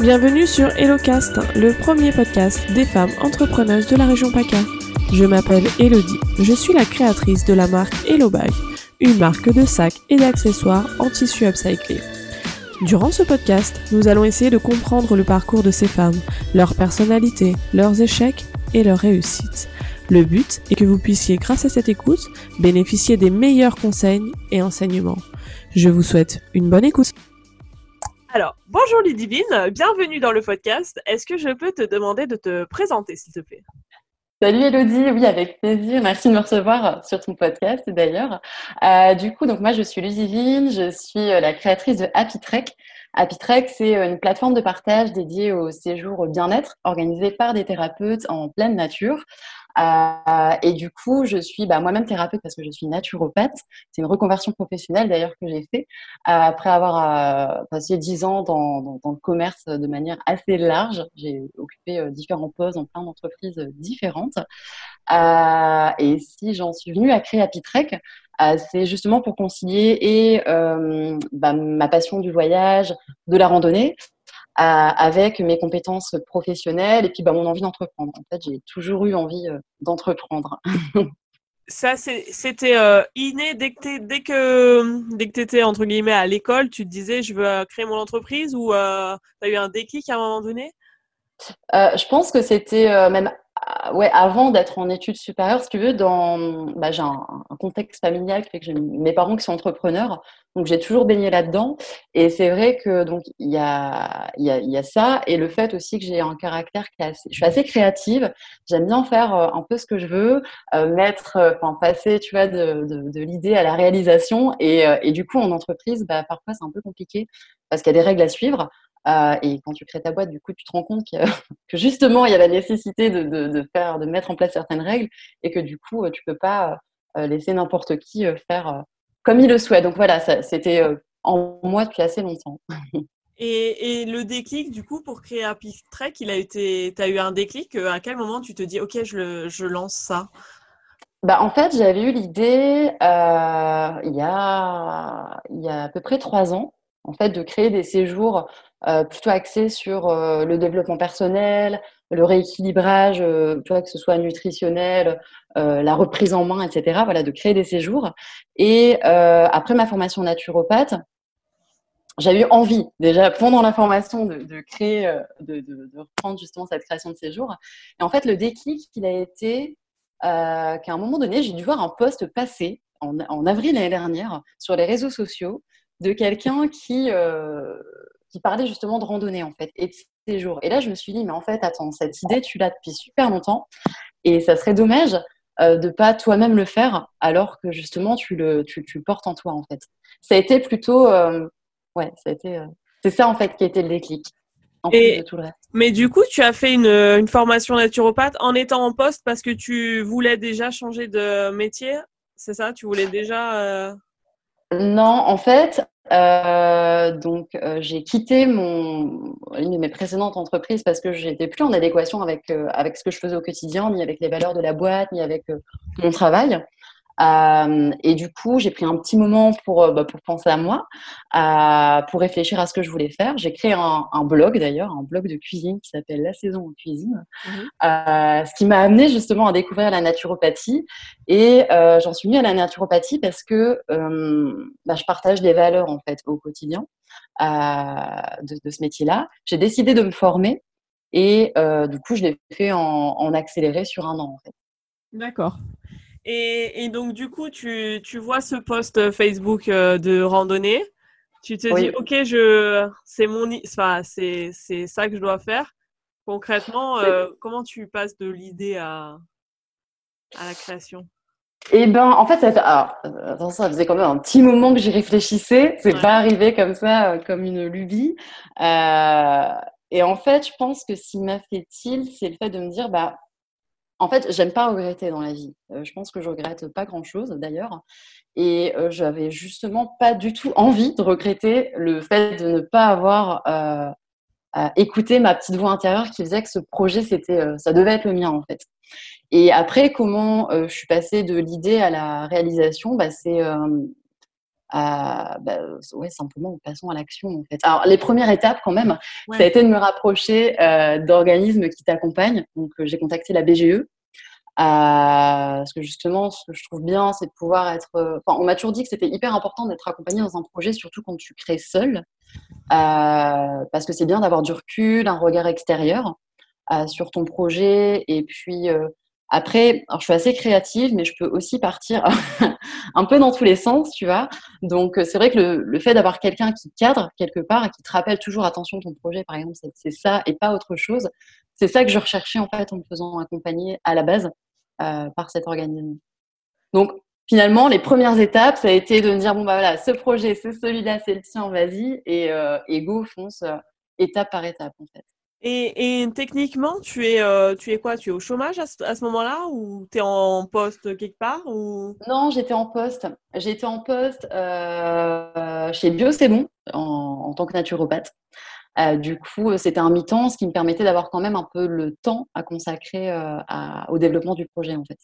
Bienvenue sur HelloCast, le premier podcast des femmes entrepreneuses de la région PACA. Je m'appelle Elodie, je suis la créatrice de la marque Hello Bag, une marque de sacs et d'accessoires en tissu upcyclé. Durant ce podcast, nous allons essayer de comprendre le parcours de ces femmes, leur personnalité, leurs échecs et leurs réussites. Le but est que vous puissiez, grâce à cette écoute, bénéficier des meilleurs conseils et enseignements. Je vous souhaite une bonne écoute. Alors, bonjour Ludivine, bienvenue dans le podcast. Est-ce que je peux te demander de te présenter, s'il te plaît? Salut Elodie, oui avec plaisir. Merci de me recevoir sur ton podcast d'ailleurs. Euh, du coup, donc moi je suis Ludivine, je suis euh, la créatrice de Happy Trek. Happy Trek, c'est euh, une plateforme de partage dédiée au séjour bien-être organisée par des thérapeutes en pleine nature. Euh, et du coup, je suis bah, moi-même thérapeute parce que je suis naturopathe. C'est une reconversion professionnelle d'ailleurs que j'ai fait euh, après avoir euh, passé dix ans dans, dans, dans, le commerce de manière assez large. J'ai occupé différents postes dans plein d'entreprises différentes. et si j'en suis venue à créer Happy Trek, c'est justement pour concilier et bah, ma passion du voyage, de la randonnée, avec mes compétences professionnelles et puis bah, mon envie d'entreprendre. En fait, j'ai toujours eu envie euh, d'entreprendre. Ça, c'était euh, inné dès que, dès que, dès que tu étais entre guillemets à l'école, tu te disais je veux euh, créer mon entreprise ou tu as eu un déclic à un moment donné? Je pense que c'était même ouais, avant d'être en études supérieures, si tu veux, dans, bah, j'ai un, contexte familial qui fait que mes parents qui sont entrepreneurs, donc j'ai toujours baigné là-dedans. Et c'est vrai que donc il y a, y, a, y a ça et le fait aussi que j'ai un caractère qui est assez, je suis assez créative. J'aime bien faire euh, un peu ce que je veux, euh, mettre, euh, passer, tu vois, de, l'idée à la réalisation. Et, et, du coup, en entreprise, bah, parfois c'est un peu compliqué parce qu'il y a des règles à suivre. Euh, et quand tu crées ta boîte, du coup, tu te rends compte que justement, il y a la nécessité de, de, faire, de mettre en place certaines règles et que du coup, tu peux pas euh, laisser n'importe qui euh, faire comme il le souhaite. Donc voilà, c'était en moi depuis assez longtemps. Et, et, le déclic, du coup, pour créer Happy Trek, il a été, tu as eu un déclic À quel moment tu te dis, OK, je, le, je lance ça? Bah, en fait, j'avais eu l'idée euh, il, y a, il y a à peu près trois ans, en fait, de créer des séjours euh, plutôt axé sur euh, le développement personnel, le rééquilibrage, euh, que ce soit nutritionnel, la reprise en main, etc. Voilà, de créer des séjours. Et après ma formation naturopathe, j'ai eu envie déjà pendant la formation de, créer, de, reprendre justement cette création de séjours. Et en fait, le déclic, il a été qu'à un moment donné, j'ai dû voir un post passer en, en avril l'année dernière sur les réseaux sociaux de quelqu'un qui qui parlait justement de randonnée en fait et de séjour. Et là, je me suis dit, mais en fait, attends, cette idée, tu l'as depuis super longtemps et ça serait dommage euh, de pas toi-même le faire alors que justement tu le, tu, tu, portes en toi en fait. Ça a été plutôt, euh, ouais, ça a été, euh, c'est ça en fait qui a été le déclic. En et, de tout le reste. Mais du coup, tu as fait une, une formation naturopathe en étant en poste parce que tu voulais déjà changer de métier, c'est ça? Tu voulais déjà euh, non, en fait, euh, donc euh, j'ai quitté mon, une de mes précédentes entreprises parce que j'étais plus en adéquation avec, euh, avec ce que je faisais au quotidien, ni avec les valeurs de la boîte, ni avec mon travail. Euh, et du coup, j'ai pris un petit moment pour, euh, bah, pour penser à moi, euh, pour réfléchir à ce que je voulais faire. J'ai créé un, un blog d'ailleurs, un blog de cuisine qui s'appelle La saison en cuisine, mmh. ce qui m'a amené justement à découvrir la naturopathie. Et j'en suis venue à la naturopathie parce que bah, je partage des valeurs en fait au quotidien de, de, ce métier-là. J'ai décidé de me former et du coup, je l'ai fait en, en accéléré sur un an en fait. D'accord. Et, et, donc, du coup, tu, tu vois ce post Facebook euh, de randonnée. Tu te dis, OK, je, c'est, mon, enfin, c'est, c'est ça que je dois faire. Concrètement, euh, comment tu passes de l'idée à, à la création? Eh ben, en fait, ça, alors, ça faisait quand même un petit moment que j'y réfléchissais. C'est ouais. pas arrivé comme ça, euh, comme une lubie. Euh, et en fait, je pense que ce qui m'a fait tilt, c'est le fait de me dire, bah, en fait, j'aime pas regretter dans la vie. Euh, je pense que je regrette pas grand-chose d'ailleurs. Et euh, j'avais justement pas du tout envie de regretter le fait de ne pas avoir euh, écouté ma petite voix intérieure qui faisait que ce projet, c'était, euh, ça devait être le mien en fait. Et après, comment je suis passée de l'idée à la réalisation bah, C'est bah, ouais, simplement, passons à l'action en fait. Alors, les premières étapes quand même, ça a été de me rapprocher d'organismes qui t'accompagnent. Donc, j'ai contacté la BGE, parce que justement, ce que je trouve bien, c'est de pouvoir être. Enfin, on m'a toujours dit que c'était hyper important d'être accompagné dans un projet, surtout quand tu crées seul, parce que c'est bien d'avoir du recul, un regard extérieur sur ton projet, et puis après, alors je suis assez créative, mais je peux aussi partir un peu dans tous les sens, tu vois. Donc, c'est vrai que le, fait d'avoir quelqu'un qui cadre quelque part et qui te rappelle toujours, attention, ton projet, par exemple, c'est ça et pas autre chose, c'est ça que je recherchais en fait en me faisant accompagner à la base euh, par cet organisme. Donc, finalement, les premières étapes, ça a été de me dire bon, bah voilà, ce projet, c'est celui-là, c'est le tien, vas-y, et, euh, go, fonce, euh, étape par étape, en fait. Et, et, techniquement, tu es, euh, tu es quoi? Tu es au chômage à ce, moment-là ou tu es en poste quelque part ou... Non, j'étais en poste. J'étais en poste euh, chez Bio C'est Bon en, en, tant que naturopathe. Euh, du coup, c'était un mi-temps, ce qui me permettait d'avoir quand même un peu le temps à consacrer à, au développement du projet en fait.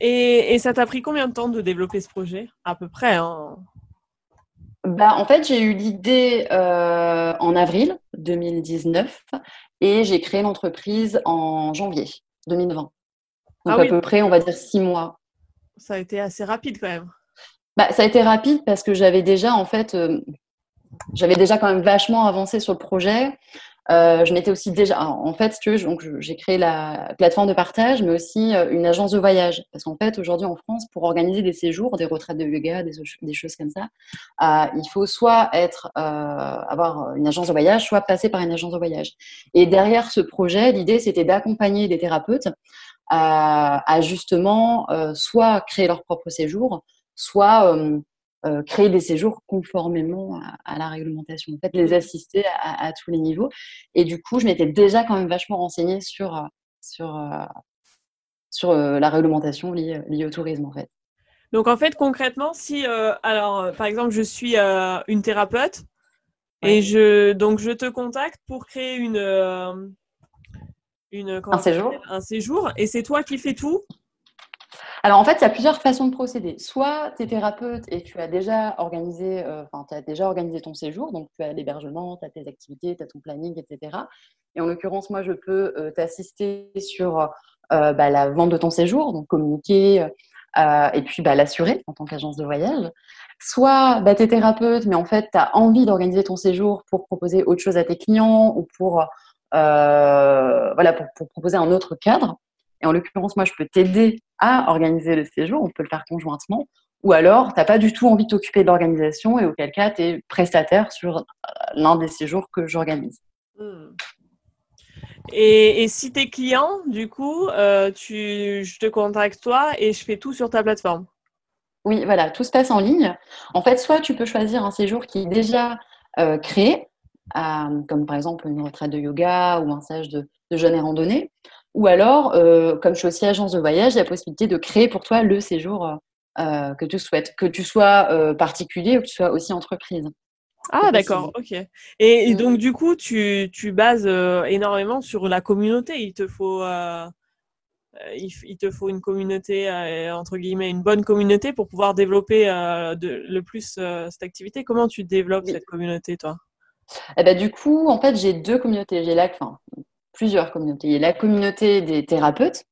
Et, et ça t'a pris combien de temps de développer ce projet? À peu près hein bah, en fait, j'ai eu l'idée euh, en avril 2019 et j'ai créé l'entreprise en janvier 2020. Donc ah à peu près, on va dire six mois. Ça a été assez rapide quand même. Bah, ça a été rapide parce que j'avais déjà en fait, euh, j'avais déjà quand même vachement avancé sur le projet. Euh, je m'étais aussi déjà, en fait, que j'ai créé la plateforme de partage, mais aussi euh, une agence de voyage. Parce qu'en fait, aujourd'hui en France, pour organiser des séjours, des retraites de yoga, des, choses comme ça, euh, il faut soit être, euh, avoir une agence de voyage, soit passer par une agence de voyage. Et derrière ce projet, l'idée, c'était d'accompagner des thérapeutes à justement soit créer leur propre séjour, soit euh, créer des séjours conformément à, la réglementation. En fait, les assister à, tous les niveaux. Et du coup, je m'étais déjà quand même vachement renseignée sur, euh, sur, euh, sur la réglementation liée, liée, au tourisme, en fait. Donc, en fait, concrètement, si, alors, par exemple, je suis une thérapeute et je, donc, je te contacte pour créer une, une un séjour. Un séjour. Et c'est toi qui fais tout? Alors en fait, il y a plusieurs façons de procéder. Soit tu es thérapeute et tu as déjà organisé, euh, as déjà organisé ton séjour, donc tu as l'hébergement, tu as tes activités, tu as ton planning, etc. Et en l'occurrence, moi, je peux euh, t'assister sur euh, bah, la vente de ton séjour, donc communiquer et puis bah, l'assurer en tant qu'agence de voyage. Soit bah, tu es thérapeute, mais en fait, tu as envie d'organiser ton séjour pour proposer autre chose à tes clients ou pour, voilà, pour proposer un autre cadre. Et en l'occurrence, moi, je peux t'aider à organiser le séjour, on peut le faire conjointement. Ou alors, tu n'as pas du tout envie de t'occuper de l'organisation et auquel cas, tu es prestataire sur euh, l'un des séjours que j'organise. Hmm. Et, si tu es client, du coup, euh, tu, je te contacte toi et je fais tout sur ta plateforme. Oui, voilà, tout se passe en ligne. En fait, soit tu peux choisir un séjour qui est déjà euh, créé, comme par exemple une retraite de yoga ou un stage de, de jeûne et randonnée. Ou alors, euh, comme je suis aussi agence de voyage, il y a la possibilité de créer pour toi le séjour euh, que tu souhaites, que tu sois euh, particulier ou que tu sois aussi entreprise. Ah d'accord, ok. Et, mm. donc du coup, tu, tu bases énormément sur la communauté. Il te faut, il, te faut une communauté entre guillemets, une bonne communauté pour pouvoir développer de, le plus cette activité. Comment tu développes cette communauté, toi? Eh ben, du coup, en fait, j'ai deux communautés. J'ai la, enfin, plusieurs communautés. Il y a la communauté des thérapeutes,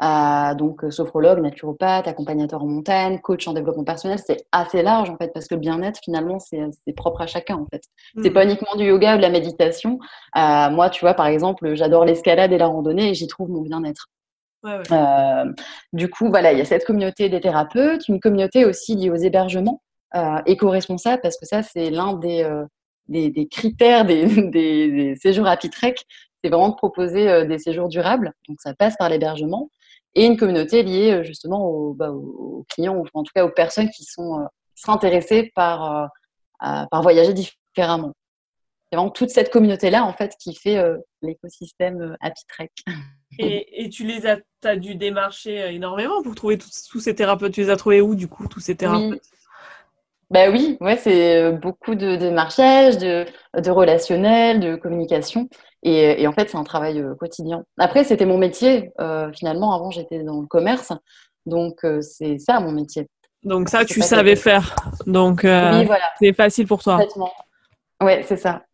euh, donc euh, sophrologue, naturopathe, accompagnateur en montagne, coach en développement personnel, c'est assez large en fait parce que le bien-être finalement c'est propre à chacun en fait. C'est mm. pas uniquement du yoga ou de la méditation. Euh, moi, tu vois, par exemple, j'adore l'escalade et la randonnée et j'y trouve mon bien-être. du coup, voilà, il y a cette communauté des thérapeutes, une communauté aussi liée aux hébergements éco-responsables parce que ça c'est l'un des, des, critères des, des, séjours à Pitrec, c'est vraiment de proposer euh, des séjours durables. Donc, ça passe par l'hébergement et une communauté liée euh, justement bah, aux, clients ou en tout cas aux personnes qui sont, euh, seraient intéressées par, par voyager différemment. C'est vraiment toute cette communauté-là en fait qui fait l'écosystème Happy Trek. Et, et, tu les as, as dû démarcher énormément pour trouver tous, ces thérapeutes. Tu les as trouvés où du coup, tous ces thérapeutes? Bah oui, ouais, c'est beaucoup de démarchage, de, de relationnel, de communication. Et, en fait, c'est un travail euh, quotidien. Après, c'était mon métier. Euh, finalement, avant, j'étais dans le commerce. Donc, euh, c'est ça mon métier. Donc ça, tu savais faire. Donc euh, voilà. c'est facile pour toi. Ouais, c'est ça.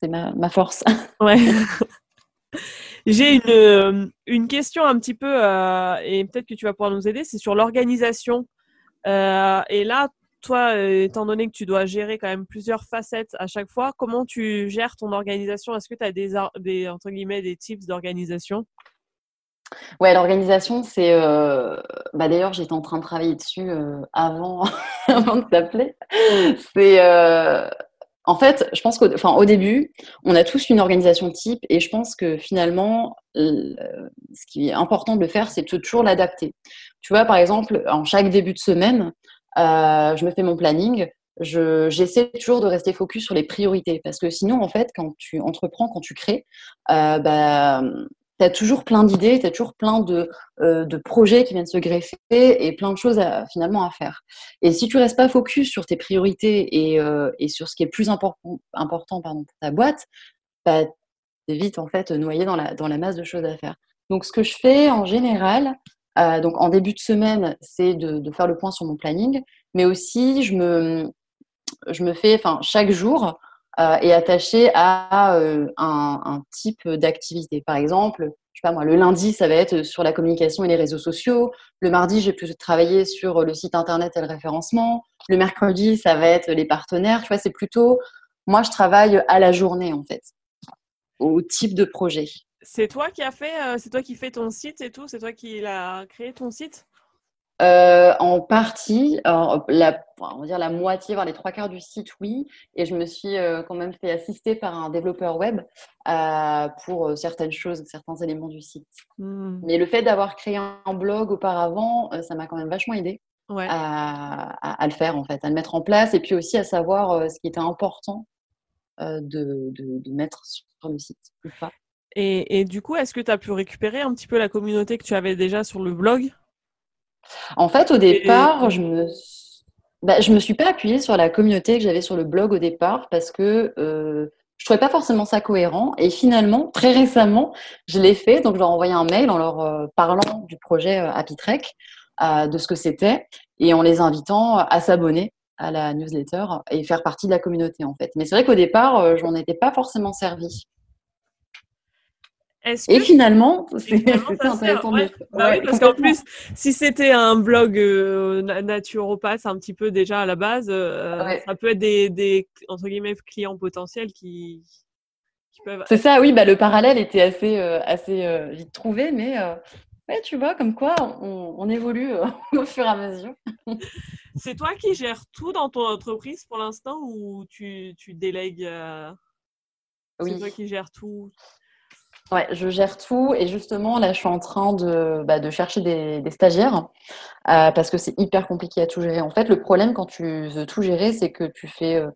C'est ma, ma, force. Ouais. J'ai une, une question un petit peu, et peut-être que tu vas pouvoir nous aider, c'est sur l'organisation. et là, toi, étant donné que tu dois gérer quand même plusieurs facettes à chaque fois, comment tu gères ton organisation? Est-ce que tu as des, des, entre guillemets, des tips d'organisation? Ouais, l'organisation, c'est. Euh, bah, D'ailleurs, j'étais en train de travailler dessus euh, avant, de t'appeler. Euh, en fait, je pense qu'au début, on a tous une organisation type et je pense que finalement, ce qui est important de le faire, c'est de toujours l'adapter. Tu vois, par exemple, en chaque début de semaine, je me fais mon planning. J'essaie toujours de rester focus sur les priorités parce que sinon, en fait, quand tu entreprends, quand tu crées, bah, tu as toujours plein d'idées, tu as toujours plein de, euh, de, projets qui viennent se greffer et plein de choses finalement à faire. Et si tu restes pas focus sur tes priorités et, euh, et sur ce qui est plus important, important pardon, pour ta boîte, bah, tu es vite en fait noyé dans la, dans la masse de choses à faire. Donc ce que je fais en général, euh, donc en début de semaine, c'est de, faire le point sur mon planning, mais aussi je me, je me fais, enfin chaque jour, euh, est attaché à euh, un, type d'activité. Par exemple, je sais pas moi, le lundi, ça va être sur la communication et les réseaux sociaux. Le mardi, j'ai pu travailler sur le site internet et le référencement. Le mercredi, ça va être les partenaires. Tu vois, c'est plutôt, moi, je travaille à la journée en fait, au type de projet. C'est toi qui as fait, euh, c'est toi qui fais ton site et tout, c'est toi qui a créé ton site? Euh, en partie, la, on va dire la moitié, voire les trois quarts du site, oui. Et je me suis euh, quand même fait assister par un développeur web euh, pour certaines choses, certains éléments du site. Hmm. Mais le fait d'avoir créé un blog auparavant, ça m'a quand même vachement aidé à, le faire, en fait, à le mettre en place et puis aussi à savoir ce qui était important de, de, mettre sur le site Et, et, du coup, est-ce que tu as pu récupérer un petit peu la communauté que tu avais déjà sur le blog? En fait, au départ, je me bah, je me suis pas appuyée sur la communauté que j'avais sur le blog au départ parce que euh, je trouvais pas forcément ça cohérent. Et finalement, très récemment, je l'ai fait. Donc, je leur ai envoyé un mail en leur euh, parlant du projet euh, Happy Trek, euh, de ce que c'était, et en les invitant à s'abonner à la newsletter et faire partie de la communauté en fait. Mais c'est vrai qu'au départ, je n'en étais pas forcément Et finalement, c'est intéressant. Ouais. Bah parce qu'en plus, si c'était un blog euh, naturopathe un petit peu déjà à la base, euh, ça peut être des, des, entre guillemets clients potentiels qui, qui peuvent. C'est ça, oui. Bah, le parallèle était assez, euh, assez euh, vite trouvé, mais ouais, tu vois, comme quoi on, on évolue au fur et à mesure. c'est toi qui gères tout dans ton entreprise pour l'instant ou tu, tu délègues oui. C'est toi qui gères tout? Je gère tout et justement là je suis en train de, bah, chercher des, stagiaires euh, parce que c'est hyper compliqué à tout gérer. En fait, le problème quand tu veux tout gérer, c'est que tu fais euh,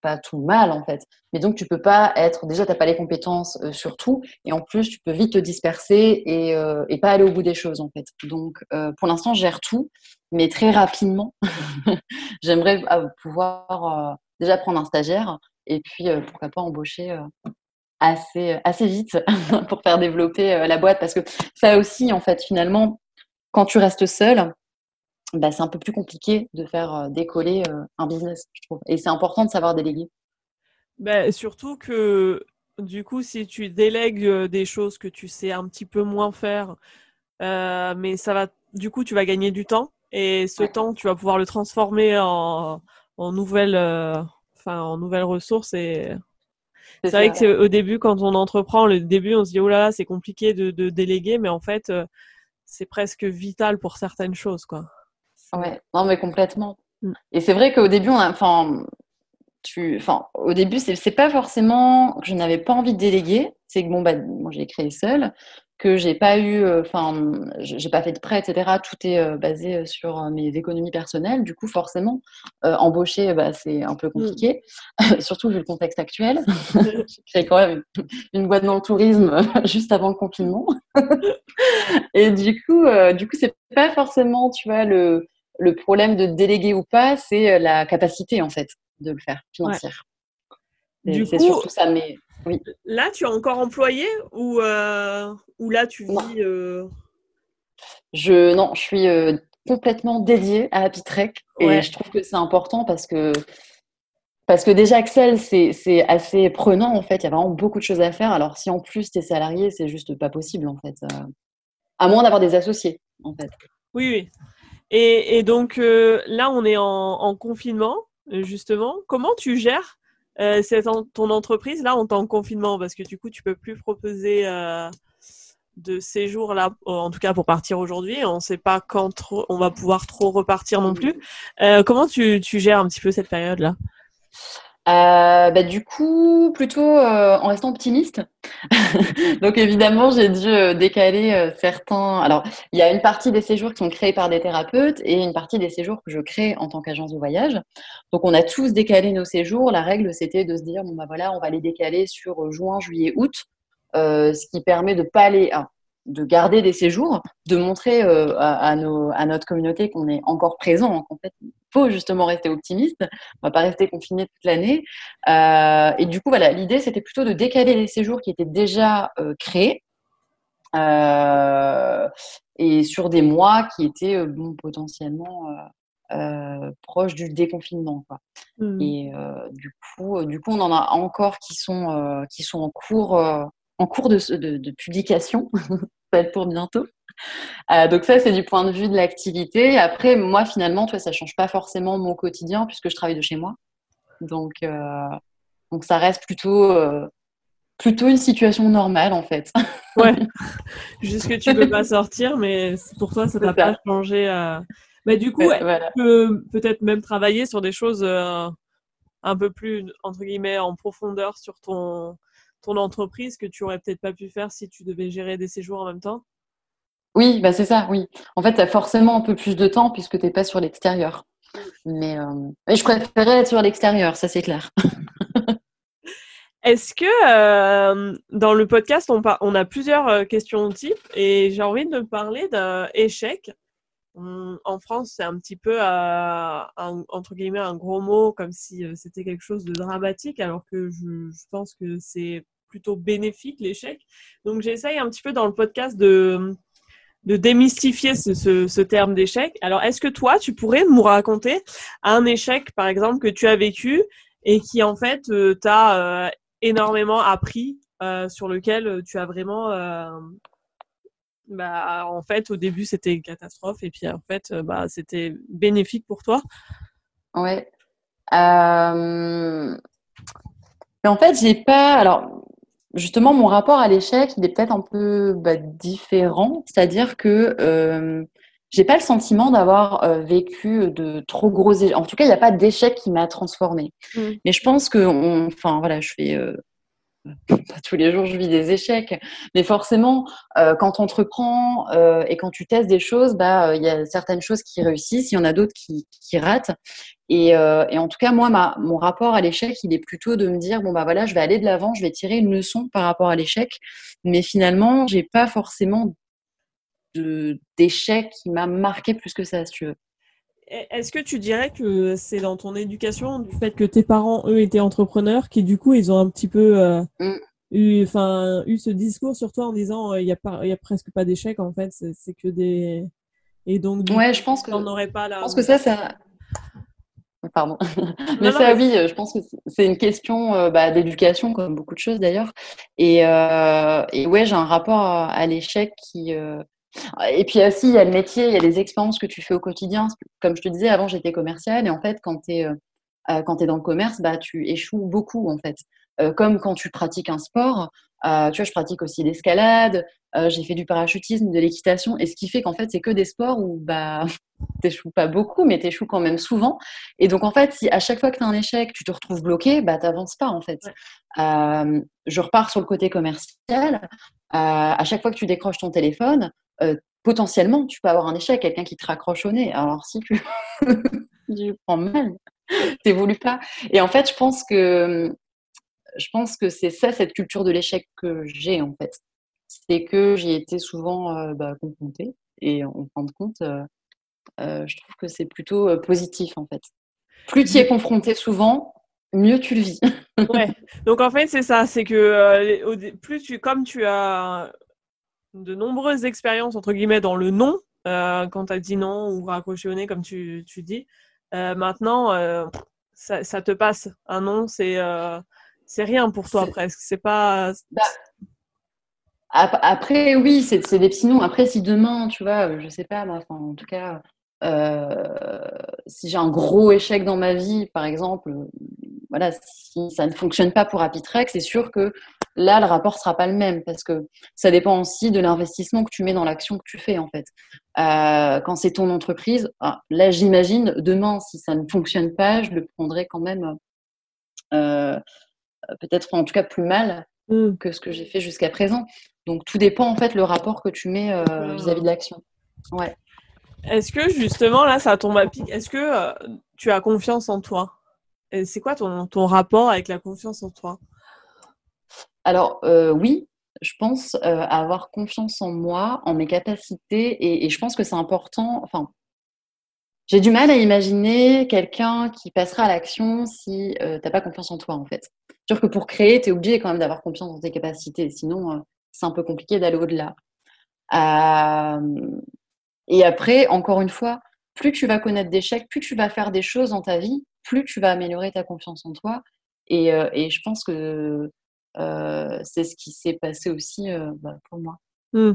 pas tout mal en fait. Mais donc tu peux pas être déjà t'as pas les compétences euh, sur tout et en plus tu peux vite te disperser et, et pas aller au bout des choses en fait. Donc pour l'instant je gère tout, mais très rapidement j'aimerais pouvoir déjà prendre un stagiaire et puis pourquoi pas embaucher assez, assez vite pour faire développer euh, la boîte. Parce que ça aussi, en fait, finalement, quand tu restes seul, bah, c'est un peu plus compliqué de faire euh, décoller euh, un business, je trouve. Et c'est important de savoir déléguer. Bah, surtout que, du coup, si tu délègues des choses que tu sais un petit peu moins faire, mais ça va, du coup, tu vas gagner du temps. Et ce temps, tu vas pouvoir le transformer en, en nouvelles, enfin, en nouvelles ressources et c'est vrai qu'au début, quand on entreprend, le début, on se dit oh là là, c'est compliqué de, de, déléguer, mais en fait, euh, c'est presque vital pour certaines choses, quoi. Ouais, non, mais complètement. Mm. Et c'est vrai qu'au début, on a, enfin, tu, enfin, au début, c'est pas forcément que je n'avais pas envie de déléguer, c'est que bon, bah, moi, j'ai créé seule que j'ai pas eu, euh, enfin, j'ai pas fait de prêt, etc. Tout est euh, basé euh, sur mes économies personnelles. Du coup, forcément, embaucher, bah, c'est un peu compliqué, mmh. surtout vu le contexte actuel. j'ai créé quand même une, boîte dans le tourisme juste avant le confinement. Et du coup, du coup, c'est pas forcément, tu vois, le, le problème de déléguer ou pas, c'est la capacité en fait de le faire financière. C'est surtout ça, mais oui. Là, tu es encore employé ou, euh, ou là, tu vis non. Euh... Je, non, je suis euh, complètement dédié à Happy Trek. Et je trouve que c'est important parce que, parce que déjà, Excel, c'est assez prenant, en fait. Il y a vraiment beaucoup de choses à faire. Alors, si en plus, tu es salarié, c'est juste pas possible, en fait. Euh, à moins d'avoir des associés, en fait. Oui, oui. Et, donc, euh, là, on est en, confinement, justement. Comment tu gères euh, ton entreprise, là, en tant que confinement Parce que du coup, tu peux plus proposer de séjour là, en tout cas pour partir aujourd'hui. On ne sait pas quand on va pouvoir trop repartir non plus. Euh, comment tu, gères un petit peu cette période-là? Euh, bah, du coup, plutôt euh, en restant optimiste. Donc évidemment, j'ai dû décaler certains. Alors, il y a une partie des séjours qui sont créés par des thérapeutes et une partie des séjours que je crée en tant qu'agence de voyage. Donc on a tous décalé nos séjours. La règle, c'était de se dire bon bah voilà, on va les décaler sur juin, juillet, août. Euh, ce qui permet de pas aller, de garder des séjours, de montrer euh, à, nos, à, notre communauté qu'on est encore présent, qu'en fait, il faut justement rester optimiste, on va pas rester confiné toute l'année. Euh, et du coup, voilà, l'idée, c'était plutôt de décaler les séjours qui étaient déjà créés. et sur des mois qui étaient bon, potentiellement proches du déconfinement. Quoi. Mmh. Et du, coup, du coup, on en a encore qui sont, qui sont en cours en cours de, de, publication. ça va être pour bientôt. Euh, donc ça, c'est du point de vue de l'activité. Après, moi, finalement, toi, ça change pas forcément mon quotidien puisque je travaille de chez moi. Donc, euh, donc ça reste plutôt, euh, plutôt une situation normale, en fait. ouais. Juste que tu peux pas sortir, mais pour toi, ça t'a pas changé. Mais du coup, tu peux peut-être même travailler sur des choses un peu plus, entre guillemets, en profondeur sur ton ton entreprise que tu aurais peut-être pas pu faire si tu devais gérer des séjours en même temps? Oui, bah c'est ça, oui. En fait, tu as forcément un peu plus de temps puisque tu n'es pas sur l'extérieur. Mais, euh, je préférerais être sur l'extérieur, ça c'est clair. Est-ce que euh, dans le podcast, on, on a plusieurs euh, questions types et j'ai envie de parler d'un échec en France, c'est un petit peu, un, entre guillemets, un gros mot, comme si c'était quelque chose de dramatique, alors que je pense que c'est plutôt bénéfique l'échec. Donc j'essaye un petit peu dans le podcast de, de démystifier ce, terme d'échec. Alors est-ce que toi, tu pourrais nous raconter un échec, par exemple, que tu as vécu et qui en fait euh, t'a euh, énormément appris, euh, sur lequel tu as vraiment... bah, en fait, au début, c'était une catastrophe et puis en fait, bah, c'était bénéfique pour toi? Ouais. Mais en fait, j'ai pas. Alors, justement, mon rapport à l'échec, il est peut-être un peu bah, différent. C'est-à-dire que euh, j'ai pas le sentiment d'avoir euh, vécu de trop gros échecs. En tout cas, il n'y a pas d'échec qui m'a transformée. Mmh. Mais je pense que, enfin, voilà, je fais. Euh, tous les jours, je vis des échecs. Mais forcément, euh, quand on entreprend et quand tu testes des choses, bah, il y a certaines choses qui réussissent, il y en a d'autres qui, ratent. Euh, et, en tout cas, moi, mon rapport à l'échec, il est plutôt de me dire bon bah voilà, je vais aller de l'avant, je vais tirer une leçon par rapport à l'échec. Mais finalement, j'ai pas forcément d'échec qui m'a marqué plus que ça, si tu veux. Est-ce que tu dirais que c'est dans ton éducation, du fait que tes parents, eux, étaient entrepreneurs, qui du coup, ils ont un petit peu euh, mm. eu, ce discours sur toi en disant euh, il n'y a, pas, y a presque pas d'échec, en fait, c'est que des. Et donc, ouais, je pense que. pas là. Je pense que ça, ça, Pardon. mais ça, oui, je pense que c'est une question euh, bah, d'éducation, comme beaucoup de choses d'ailleurs. Et, et, ouais, j'ai un rapport à, l'échec qui. Euh, et puis aussi, il y a le métier, il y a les expériences que tu fais au quotidien. Comme je te disais, avant, j'étais commerciale. Et en fait, quand tu es, quand es dans le commerce, bah, tu échoues beaucoup, en fait. comme quand tu pratiques un sport. tu vois, je pratique aussi l'escalade, j'ai fait du parachutisme, de l'équitation. Et ce qui fait qu'en fait, c'est que des sports où bah, t'échoues pas beaucoup, mais t'échoues quand même souvent. Et donc, en fait, si à chaque fois que tu as un échec, tu te retrouves bloqué, bah, t'avances pas, en fait. Euh, je repars sur le côté commercial. Euh, à chaque fois que tu décroches ton téléphone, euh, potentiellement, tu peux avoir un échec, quelqu'un qui te raccroche au nez. Alors, si tu, tu prends mal, t'évolues pas. Et en fait, je pense que je pense que c'est ça, cette culture de l'échec que j'ai, en fait. C'est que j'ai été souvent bah, confrontée. Et en fin de compte, euh, je trouve que c'est plutôt euh, positif en fait. Plus tu y es confronté souvent, mieux tu le vis. ouais. Donc en fait, c'est ça, c'est que euh, plus tu, comme tu as de nombreuses expériences entre guillemets dans le non, euh, quand tu as dit non ou raccroché au nez, comme tu, tu dis. Euh, maintenant, euh, ça, ça, te passe. Un non, c'est c'est rien pour toi presque. C'est pas. Bah, après, oui, c'est des petits noms. Après, si demain, tu vois, je sais pas, moi, en tout cas, si j'ai un gros échec dans ma vie, par exemple, voilà, si ça ne fonctionne pas pour Apitrek, c'est sûr que là, le rapport sera pas le même parce que ça dépend aussi de l'investissement que tu mets dans l'action que tu fais en fait. Euh, quand c'est ton entreprise, ah, là, j'imagine demain, si ça ne fonctionne pas, je le prendrai quand même euh, peut-être en tout cas plus mal mmh. que ce que j'ai fait jusqu'à présent. Donc tout dépend en fait le rapport que tu mets euh, vis-à-vis de l'action. Ouais. Est-ce que justement là, ça tombe à pic Est-ce que tu as confiance en toi? C'est quoi ton, ton, rapport avec la confiance en toi? Alors, euh, oui, je pense euh, avoir confiance en moi, en mes capacités, et, je pense que c'est important. Enfin, j'ai du mal à imaginer quelqu'un qui passera à l'action si euh, tu n'as pas confiance en toi, en fait. C'est sûr que pour créer, tu es obligé quand même d'avoir confiance en tes capacités, sinon c'est un peu compliqué d'aller au-delà. et après, encore une fois, plus tu vas connaître d'échecs, plus tu vas faire des choses dans ta vie, plus tu vas améliorer ta confiance en toi. Et, euh, je pense que euh, c'est ce qui s'est passé aussi euh, bah, pour moi. Mmh.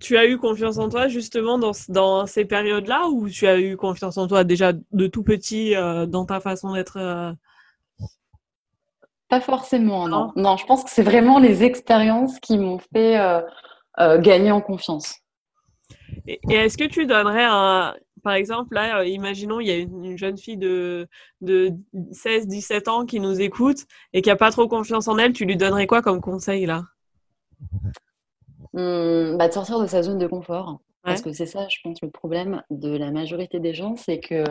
Tu as eu confiance en toi justement dans, dans ces périodes-là ou tu as eu confiance en toi déjà de tout petit dans ta façon d'être Pas forcément, non. non. je pense que c'est vraiment les expériences qui m'ont fait gagner en confiance. Et, et est-ce que tu donnerais un, par exemple, là, euh, imaginons, il y a une, jeune fille de, de 16-17 ans qui nous écoute et qui n'a pas trop confiance en elle, tu lui donnerais quoi comme conseil là? Mmh, bah, De sortir de sa zone de confort. Parce que c'est ça, je pense, le problème de la majorité des gens, c'est que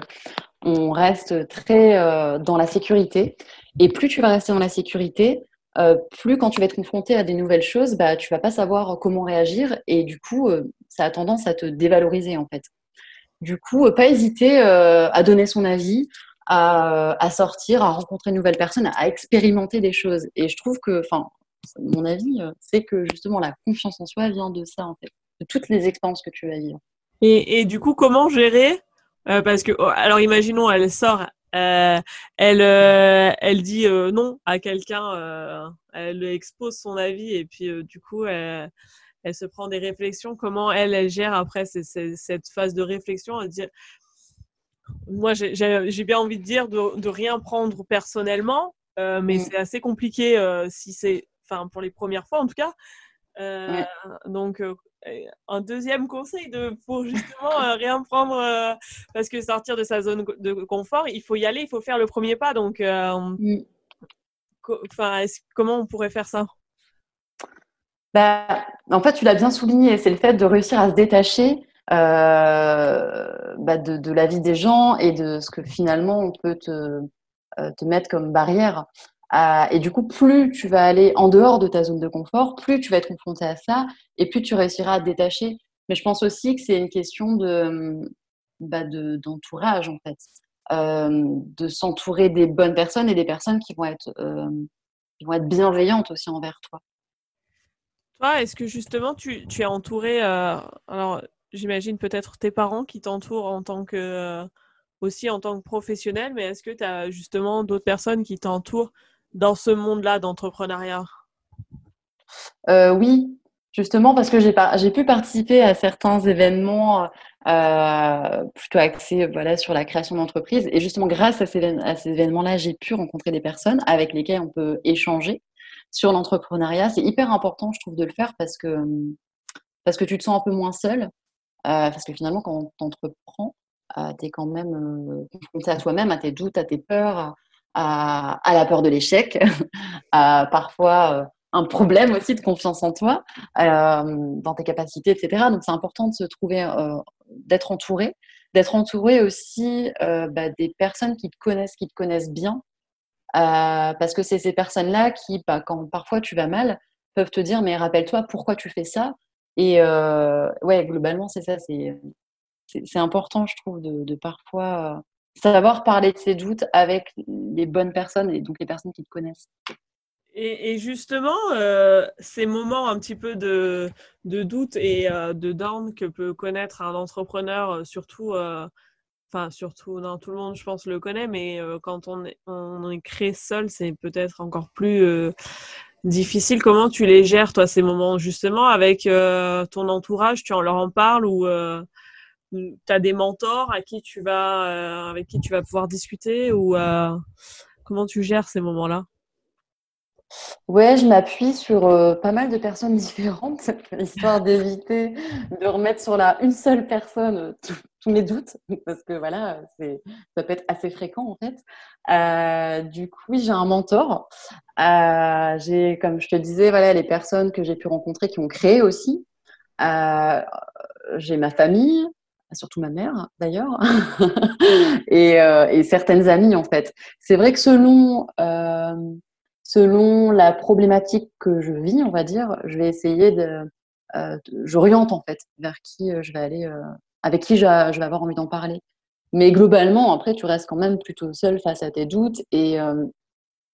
on reste très euh, dans la sécurité. Et plus tu vas rester dans la sécurité, euh, plus quand tu vas être confronté à des nouvelles choses, bah, tu vas pas savoir comment réagir. Et du coup, ça a tendance à te dévaloriser, en fait. Du coup, pas hésiter euh, à donner son avis, à, sortir, à rencontrer une nouvelle personne, à expérimenter des choses. Et je trouve que, enfin, mon avis, euh, c'est que justement la confiance en soi vient de ça, en fait, de toutes les expériences que tu vas vivre. Et, du coup, comment gérer euh, Parce que, oh, alors imaginons, elle sort, elle, elle dit non à quelqu'un, elle expose son avis et puis du coup, elle, elle se prend des réflexions, comment elle, elle gère après cette phase de réflexion, moi j'ai bien envie de dire de, de rien prendre personnellement, euh, mais mm. c'est assez compliqué euh, si c'est, enfin pour les premières fois en tout cas. Euh, donc un deuxième conseil de pour justement rien prendre parce que sortir de sa zone de confort, il faut y aller, il faut faire le premier pas. Donc, mm. comment on pourrait faire ça? Bah, en fait, tu l'as bien souligné, c'est le fait de réussir à se détacher euh, bah de, la vie des gens et de ce que finalement on peut te, euh, mettre comme barrière. Et du coup, plus tu vas aller en dehors de ta zone de confort, plus tu vas être confronté à ça et plus tu réussiras à te détacher. Mais je pense aussi que c'est une question de, bah d'entourage en fait, euh, de s'entourer des bonnes personnes et des personnes qui vont être, qui vont être bienveillantes aussi envers toi est-ce que justement tu, es entouré, euh, alors j'imagine peut-être tes parents qui t'entourent en tant que euh, aussi en tant que professionnel, mais est-ce que tu as justement d'autres personnes qui t'entourent dans ce monde-là d'entrepreneuriat? Euh, Oui, justement parce que j'ai, pu participer à certains événements plutôt axés sur la création d'entreprise. Et justement, grâce à ces événements-là, j'ai pu rencontrer des personnes avec lesquelles on peut échanger sur l'entrepreneuriat. C'est hyper important, je trouve, de le faire parce que, parce que tu te sens un peu moins seul. Euh, parce que finalement, quand tu entreprends, euh, tu es quand même euh, confronté à toi-même, à tes doutes, à tes peurs, à, la peur de l'échec, à parfois un problème aussi de confiance en toi, dans tes capacités, etc. Donc c'est important de se trouver, d'être entouré, d'être entouré aussi bah, des personnes qui te connaissent, qui te connaissent bien, euh, parce que c'est ces personnes-là qui, bah, quand parfois tu vas mal, peuvent te dire mais rappelle-toi pourquoi tu fais ça. Et euh, ouais, globalement, c'est ça. C'est important, je trouve, de, parfois euh, savoir parler de ses doutes avec les bonnes personnes et donc les personnes qui te connaissent. Et, justement, euh, ces moments un petit peu de, de doute et de down que peut connaître un entrepreneur, surtout, enfin surtout, non, tout le monde, je pense, le connaît, mais quand on est, on est créé seul, c'est peut-être encore plus difficile. Comment tu les gères, toi, ces moments, justement, avec ton entourage, tu en leur en parles ou tu as des mentors à qui tu vas, avec qui tu vas pouvoir discuter ou comment tu gères ces moments-là? Ouais, je m'appuie sur pas mal de personnes différentes, histoire d'éviter de remettre sur la une seule personne tous mes doutes, parce que voilà, ça peut être assez fréquent en fait. Euh, du coup, oui, j'ai un mentor. j'ai, comme je te disais, voilà, les personnes que j'ai pu rencontrer qui ont créé aussi. j'ai ma famille, surtout ma mère d'ailleurs, et, certaines amies en fait. C'est vrai que selon selon la problématique que je vis, on va dire, je vais essayer de, euh, j'oriente en fait vers qui euh, je vais aller, euh, avec qui je, vais avoir envie d'en parler. Mais globalement, après, tu restes quand même plutôt seul face à tes doutes et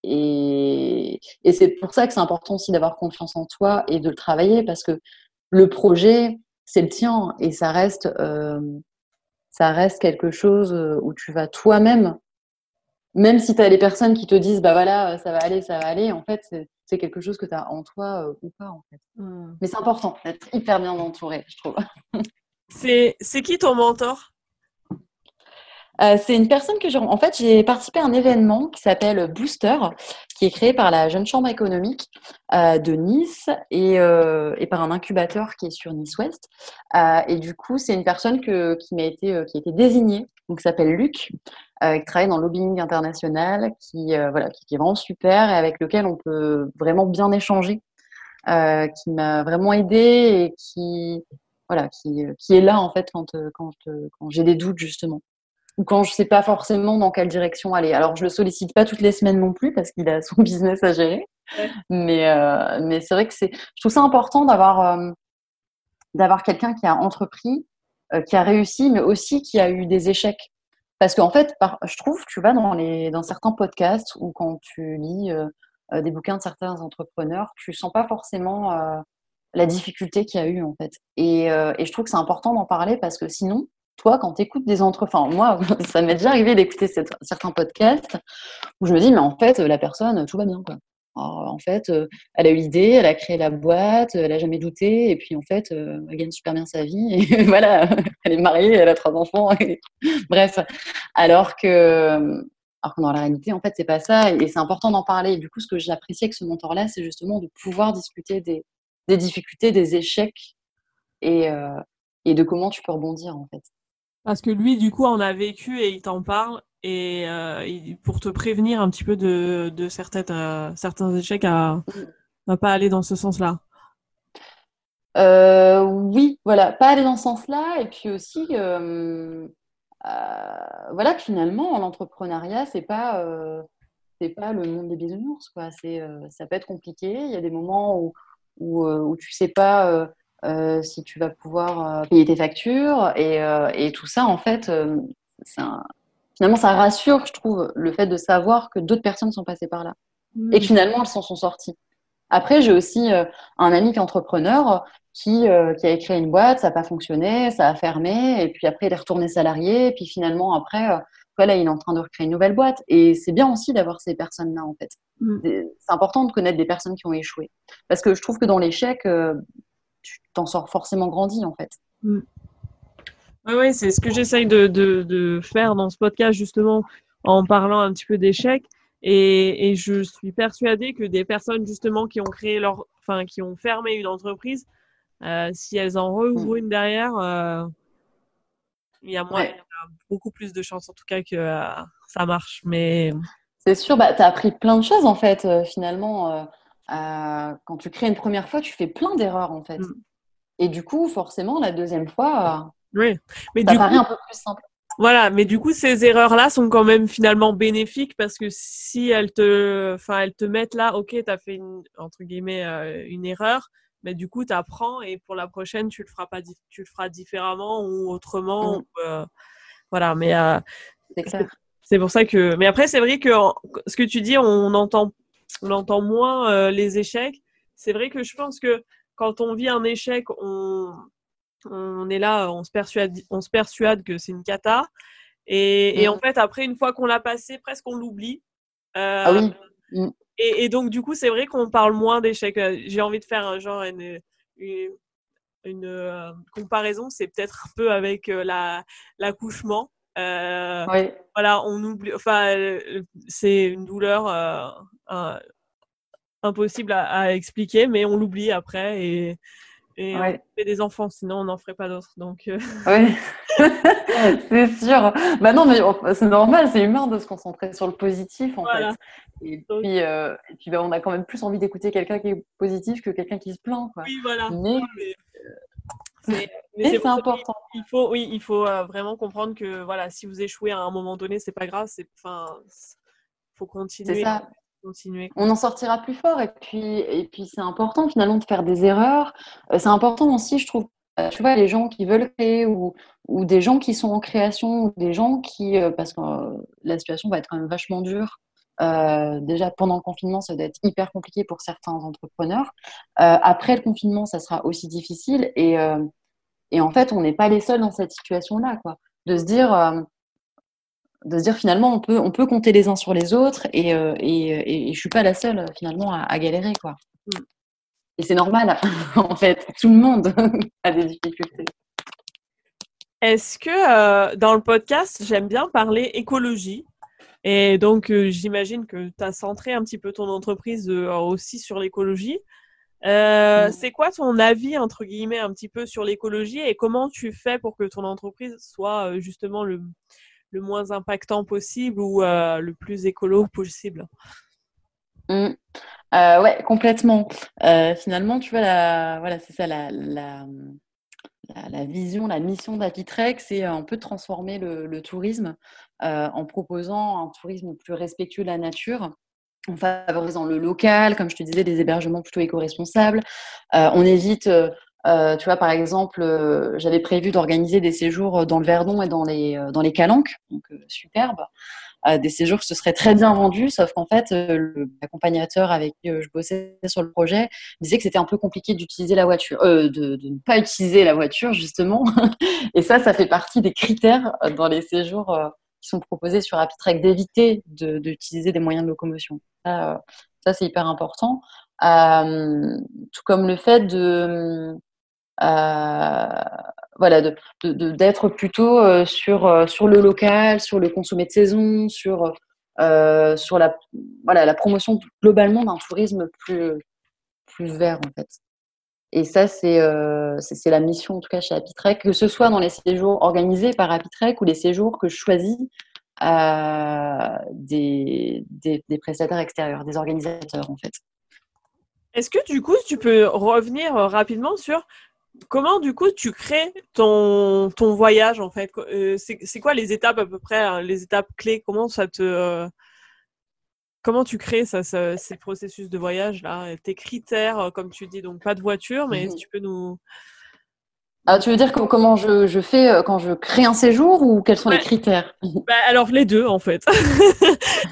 et, et c'est pour ça que c'est important aussi d'avoir confiance en toi et de le travailler parce que le projet, c'est le tien et ça reste, ça reste quelque chose où tu vas toi-même même si tu as les personnes qui te disent bah voilà, ça va aller, ça va aller, en fait, c'est quelque chose que tu as en toi euh, ou pas en fait. Hmm. Mais c'est important d'être hyper bien entouré, je trouve. c'est qui ton mentor? Euh, c'est une personne que j'ai. En fait, j'ai participé à un événement qui s'appelle Booster, qui est créé par la Jeune Chambre économique euh, de Nice et, et, par un incubateur qui est sur Nice Ouest. et du coup, c'est une personne qui m'a été, qui a été désignée, donc qui s'appelle Luc, euh, qui travaille dans le lobbying international, qui, euh, voilà, qui, est vraiment super et avec lequel on peut vraiment bien échanger, euh, qui m'a vraiment aidé et qui, voilà, qui, qui est là en fait quand, quand, quand j'ai des doutes justement ou quand je sais pas forcément dans quelle direction aller. Alors je le sollicite pas toutes les semaines non plus parce qu'il a son business à gérer, mais mais c'est vrai que c'est, je trouve ça important d'avoir d'avoir quelqu'un qui a entrepris, qui a réussi, mais aussi qui a eu des échecs. Parce qu'en fait, je trouve, tu vas dans, les, dans certains podcasts ou quand tu lis euh, euh, des bouquins de certains entrepreneurs, tu sens pas forcément euh, la difficulté qu'il y a eu en fait. Et, et je trouve que c'est important d'en parler parce que sinon, toi, quand tu écoutes des entrepreneurs, enfin moi, ça m'est déjà arrivé d'écouter certains podcasts où je me dis, mais en fait, la personne, tout va bien. Quoi en fait, euh, elle a eu l'idée, elle a créé la boîte, elle a jamais douté, et puis en fait, euh, elle gagne super bien sa vie. Et voilà, elle est mariée, elle a trois enfants. Bref, alors que, alors dans la réalité, en fait, c'est pas ça, et c'est important d'en parler. du coup, ce que j'apprécie avec ce mentor-là, c'est justement de pouvoir discuter des, difficultés, des échecs, et, euh, et de comment tu peux rebondir, en fait. Parce que lui, du coup, en a vécu et il t'en parle, et euh, pour te prévenir un petit peu de, de certaines, euh, certains échecs à ne pas aller dans ce sens-là. Euh, oui, voilà, pas aller dans ce sens-là. Et puis aussi, voilà que finalement, l'entrepreneuriat, c'est pas, c'est pas le monde des bisounours. Quoi. C'est, ça peut être compliqué. Il y a des moments où, où, où tu sais pas si tu vas pouvoir payer tes factures. Et, et tout ça, en fait, un, finalement, ça rassure, je trouve, le fait de savoir que d'autres personnes sont passées par là mm. et que finalement, elles s'en sont sorties. Après, j'ai aussi euh, un ami qui est entrepreneur qui, euh, qui a créé une boîte, ça n'a pas fonctionné, ça a fermé, et puis après, il est retourné salarié, et puis finalement, après, euh, voilà, il est en train de recréer une nouvelle boîte. Et c'est bien aussi d'avoir ces personnes-là, en fait. Mm. C'est important de connaître des personnes qui ont échoué. Parce que je trouve que dans l'échec, tu t'en sors forcément grandi, en fait. Mm. Oui, c'est ce que j'essaye de, de, faire dans ce podcast, justement, en parlant un petit peu d'échecs. Et, et, je suis persuadée que des personnes, justement, qui ont créé leur, enfin, qui ont fermé une entreprise, euh, si elles en rouvrent mm. une derrière, euh, il y a, moins, beaucoup plus de chances, en tout cas, que euh, ça marche. Mais c'est sûr, bah, tu as appris plein de choses, en fait, finalement. quand tu crées une première fois, tu fais plein d'erreurs, en fait. Mm. Et du coup, forcément, la deuxième fois, oui, mais ça paraît un peu plus simple. Voilà, mais du coup, ces erreurs-là sont quand même finalement bénéfiques parce que si elles te, enfin, elles te mettent là, ok, tu as fait une, entre guillemets euh, une erreur, mais du coup, tu apprends et pour la prochaine, tu le feras pas, tu le feras différemment ou autrement. Mmh. Euh, voilà, mais euh, c'est pour ça que, mais après, c'est vrai que ce que tu dis, on entend on entend moins les échecs. C'est vrai que je pense que quand on vit un échec, on, on est là, on se persuade, on se persuade que c'est une cata. Et, et, en mmh. fait, après, une fois qu'on l'a passé, presque on l'oublie. ah oui. Mmh. Et, et, donc, du coup, c'est vrai qu'on parle moins d'échecs. J'ai envie de faire genre une, une, une comparaison, c'est peut-être un peu avec l'accouchement. Euh, oui. Voilà, on oublie. Enfin, c'est une douleur impossible à, expliquer, mais on l'oublie après et, et on fait des enfants, sinon on n'en ferait pas d'autres. Donc. Oui, c'est sûr. Bah non, mais c'est normal, c'est humain de se concentrer sur le positif en fait. Et puis, et puis bah, on a quand même plus envie d'écouter quelqu'un qui est positif que quelqu'un qui se plaint. Quoi. Oui, voilà. Mais, c'est important. Il faut, oui, il faut euh, vraiment comprendre que voilà, si vous échouez à un moment donné, c'est pas grave. C'est, enfin, faut continuer. C'est ça. On en sortira plus fort. Et puis, et puis c'est important finalement de faire des erreurs. Euh, c'est important aussi, je trouve. Euh, tu vois, les gens qui veulent créer ou, ou des gens qui sont en création, ou des gens qui, parce que la situation va être quand même vachement dure. déjà pendant le confinement, ça va être hyper compliqué pour certains entrepreneurs. après le confinement, ça sera aussi difficile. Et, et en fait, on n'est pas les seuls dans cette situation-là, quoi. De se dire, euh, de se dire finalement, on peut, on peut compter les uns sur les autres et, euh, et, et, je suis pas la seule finalement à, galérer, quoi. Mm. Et c'est normal, en fait. Tout le monde a des difficultés. Est-ce que euh, dans le podcast, j'aime bien parler écologie? Et donc j'imagine que tu as centré un petit peu ton entreprise aussi sur l'écologie. Euh, mmh. c'est quoi ton avis, entre guillemets, un petit peu sur l'écologie et comment tu fais pour que ton entreprise soit euh, justement le, le moins impactant possible ou euh, le plus écolo possible mmh. Ouais, complètement. finalement, tu vois, la, voilà, c'est ça, la, la, vision, la mission d'Apitrek, c'est un peu transformer le, tourisme en proposant un tourisme plus respectueux de la nature en favorisant le local, comme je te disais, des hébergements plutôt éco-responsables. Euh, on évite, euh, euh, tu vois, par exemple, j'avais prévu d'organiser des séjours dans le Verdon et dans les, dans les Calanques, donc superbe. des séjours qui se seraient très bien vendus, sauf qu'en fait, l'accompagnateur avec qui je bossais sur le projet disait que c'était un peu compliqué d'utiliser la voiture, de, de, ne pas utiliser la voiture, justement. et ça, ça fait partie des critères dans les séjours qui sont proposés sur Apitrek d'éviter d'utiliser des moyens de locomotion. Ça, euh, ça c'est hyper important. Euh, tout comme le fait de euh, voilà d'être plutôt sur sur le local, sur le consommé de saison, sur sur la voilà la promotion globalement d'un tourisme plus plus vert en fait. Et ça, c'est c'est la mission, en tout cas, chez Apitrek, que ce soit dans les séjours organisés par Apitrek ou les séjours que je choisis des, des, des, prestataires extérieurs, des organisateurs, en fait. Est-ce que, du coup, tu peux revenir rapidement sur comment, du coup, tu crées ton, ton voyage, en fait? C'est quoi les étapes, à peu près, hein, les étapes clés? Comment ça te Comment tu crées ça, ces processus de voyage là? Tes critères, euh, comme tu dis, donc pas de voiture, mais si tu peux nous. Ah, tu veux dire comment je, fais euh, quand je crée un séjour ou quels sont les critères? Bah, Alors les deux en fait.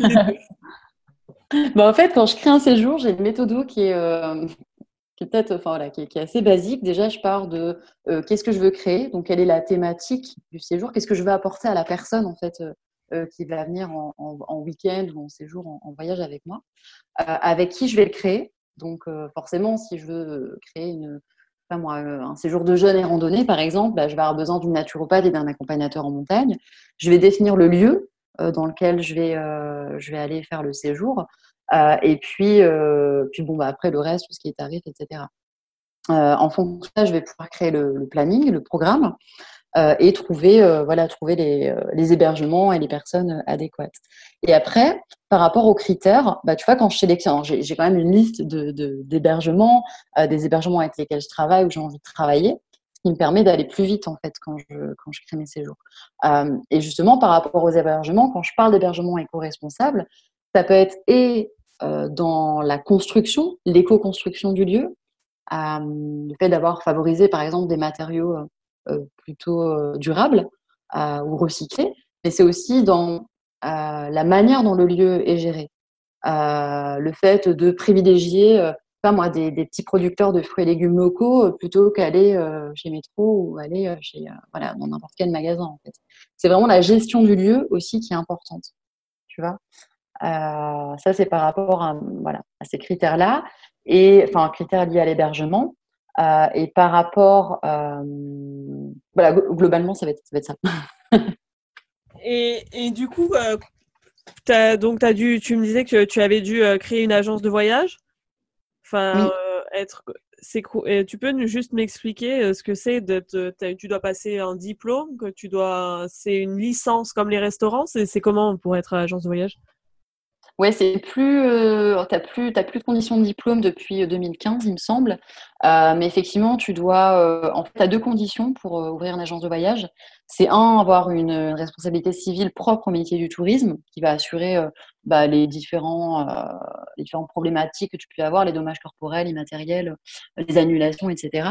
Bah, en fait, quand je crée un séjour, j'ai une méthode qui est, euh, qui peut-être, enfin qui est, assez basique. Déjà, je pars de qu'est-ce que je veux créer, donc quelle est la thématique du séjour, qu'est-ce que je veux apporter à la personne en fait euh, qui va venir en, week-end ou en séjour, en, voyage avec moi, euh, avec qui je vais le créer? Donc euh, forcément, si je veux créer une, moi, un séjour de jeûne et randonnée, par exemple, bah, je vais avoir besoin d'une naturopathe et d'un accompagnateur en montagne. Je vais définir le lieu dans lequel je vais, je vais aller faire le séjour. Et puis, puis bon, bah, après le reste, tout ce qui est tarif, etc. en fonction de ça, je vais pouvoir créer le planning, le programme. Euh, et trouver, euh, voilà, trouver les, euh, les, hébergements et les personnes adéquates. Et après, par rapport aux critères, bah, tu vois, quand je sélectionne, j'ai quand même une liste d'hébergements, de, des hébergements avec lesquels je travaille ou j'ai envie de travailler, ce qui me permet d'aller plus vite en fait quand je, quand je crée mes séjours. et justement, par rapport aux hébergements, quand je parle d'hébergement éco-responsable, ça peut être et dans la construction, l'éco-construction du lieu, le fait d'avoir favorisé par exemple des matériaux euh, plutôt euh, durable ou recyclé, mais c'est aussi dans euh, la manière dont le lieu est géré. le fait de privilégier pas moi, des, petits producteurs de fruits et légumes locaux plutôt qu'aller chez Métro ou aller chez, voilà, dans n'importe quel magasin. En fait. C'est vraiment la gestion du lieu aussi qui est importante. Tu vois? Ça, c'est par rapport à, voilà, à ces critères-là, et enfin, critères liés à l'hébergement. Euh, et par rapport, euh, voilà, globalement, ça va être, ça. Va être ça. et, et, du coup, euh, as, donc as dû, tu me disais que tu avais dû créer une agence de voyage. Enfin, être, c'est tu peux juste m'expliquer ce que c'est tu dois passer un diplôme, que tu dois, c'est une licence comme les restaurants. C'est comment pour être agence de voyage? Ouais, c'est plus, euh, t'as plus, t'as plus de conditions de diplôme depuis 2015, il me semble. Euh, mais effectivement, tu dois, euh, en fait, t'as deux conditions pour ouvrir une agence de voyage. C'est un, avoir une, responsabilité civile propre au métier du tourisme, qui va assurer bah, les différents, les différentes problématiques que tu peux avoir, les dommages corporels, immatériels, les annulations, etc.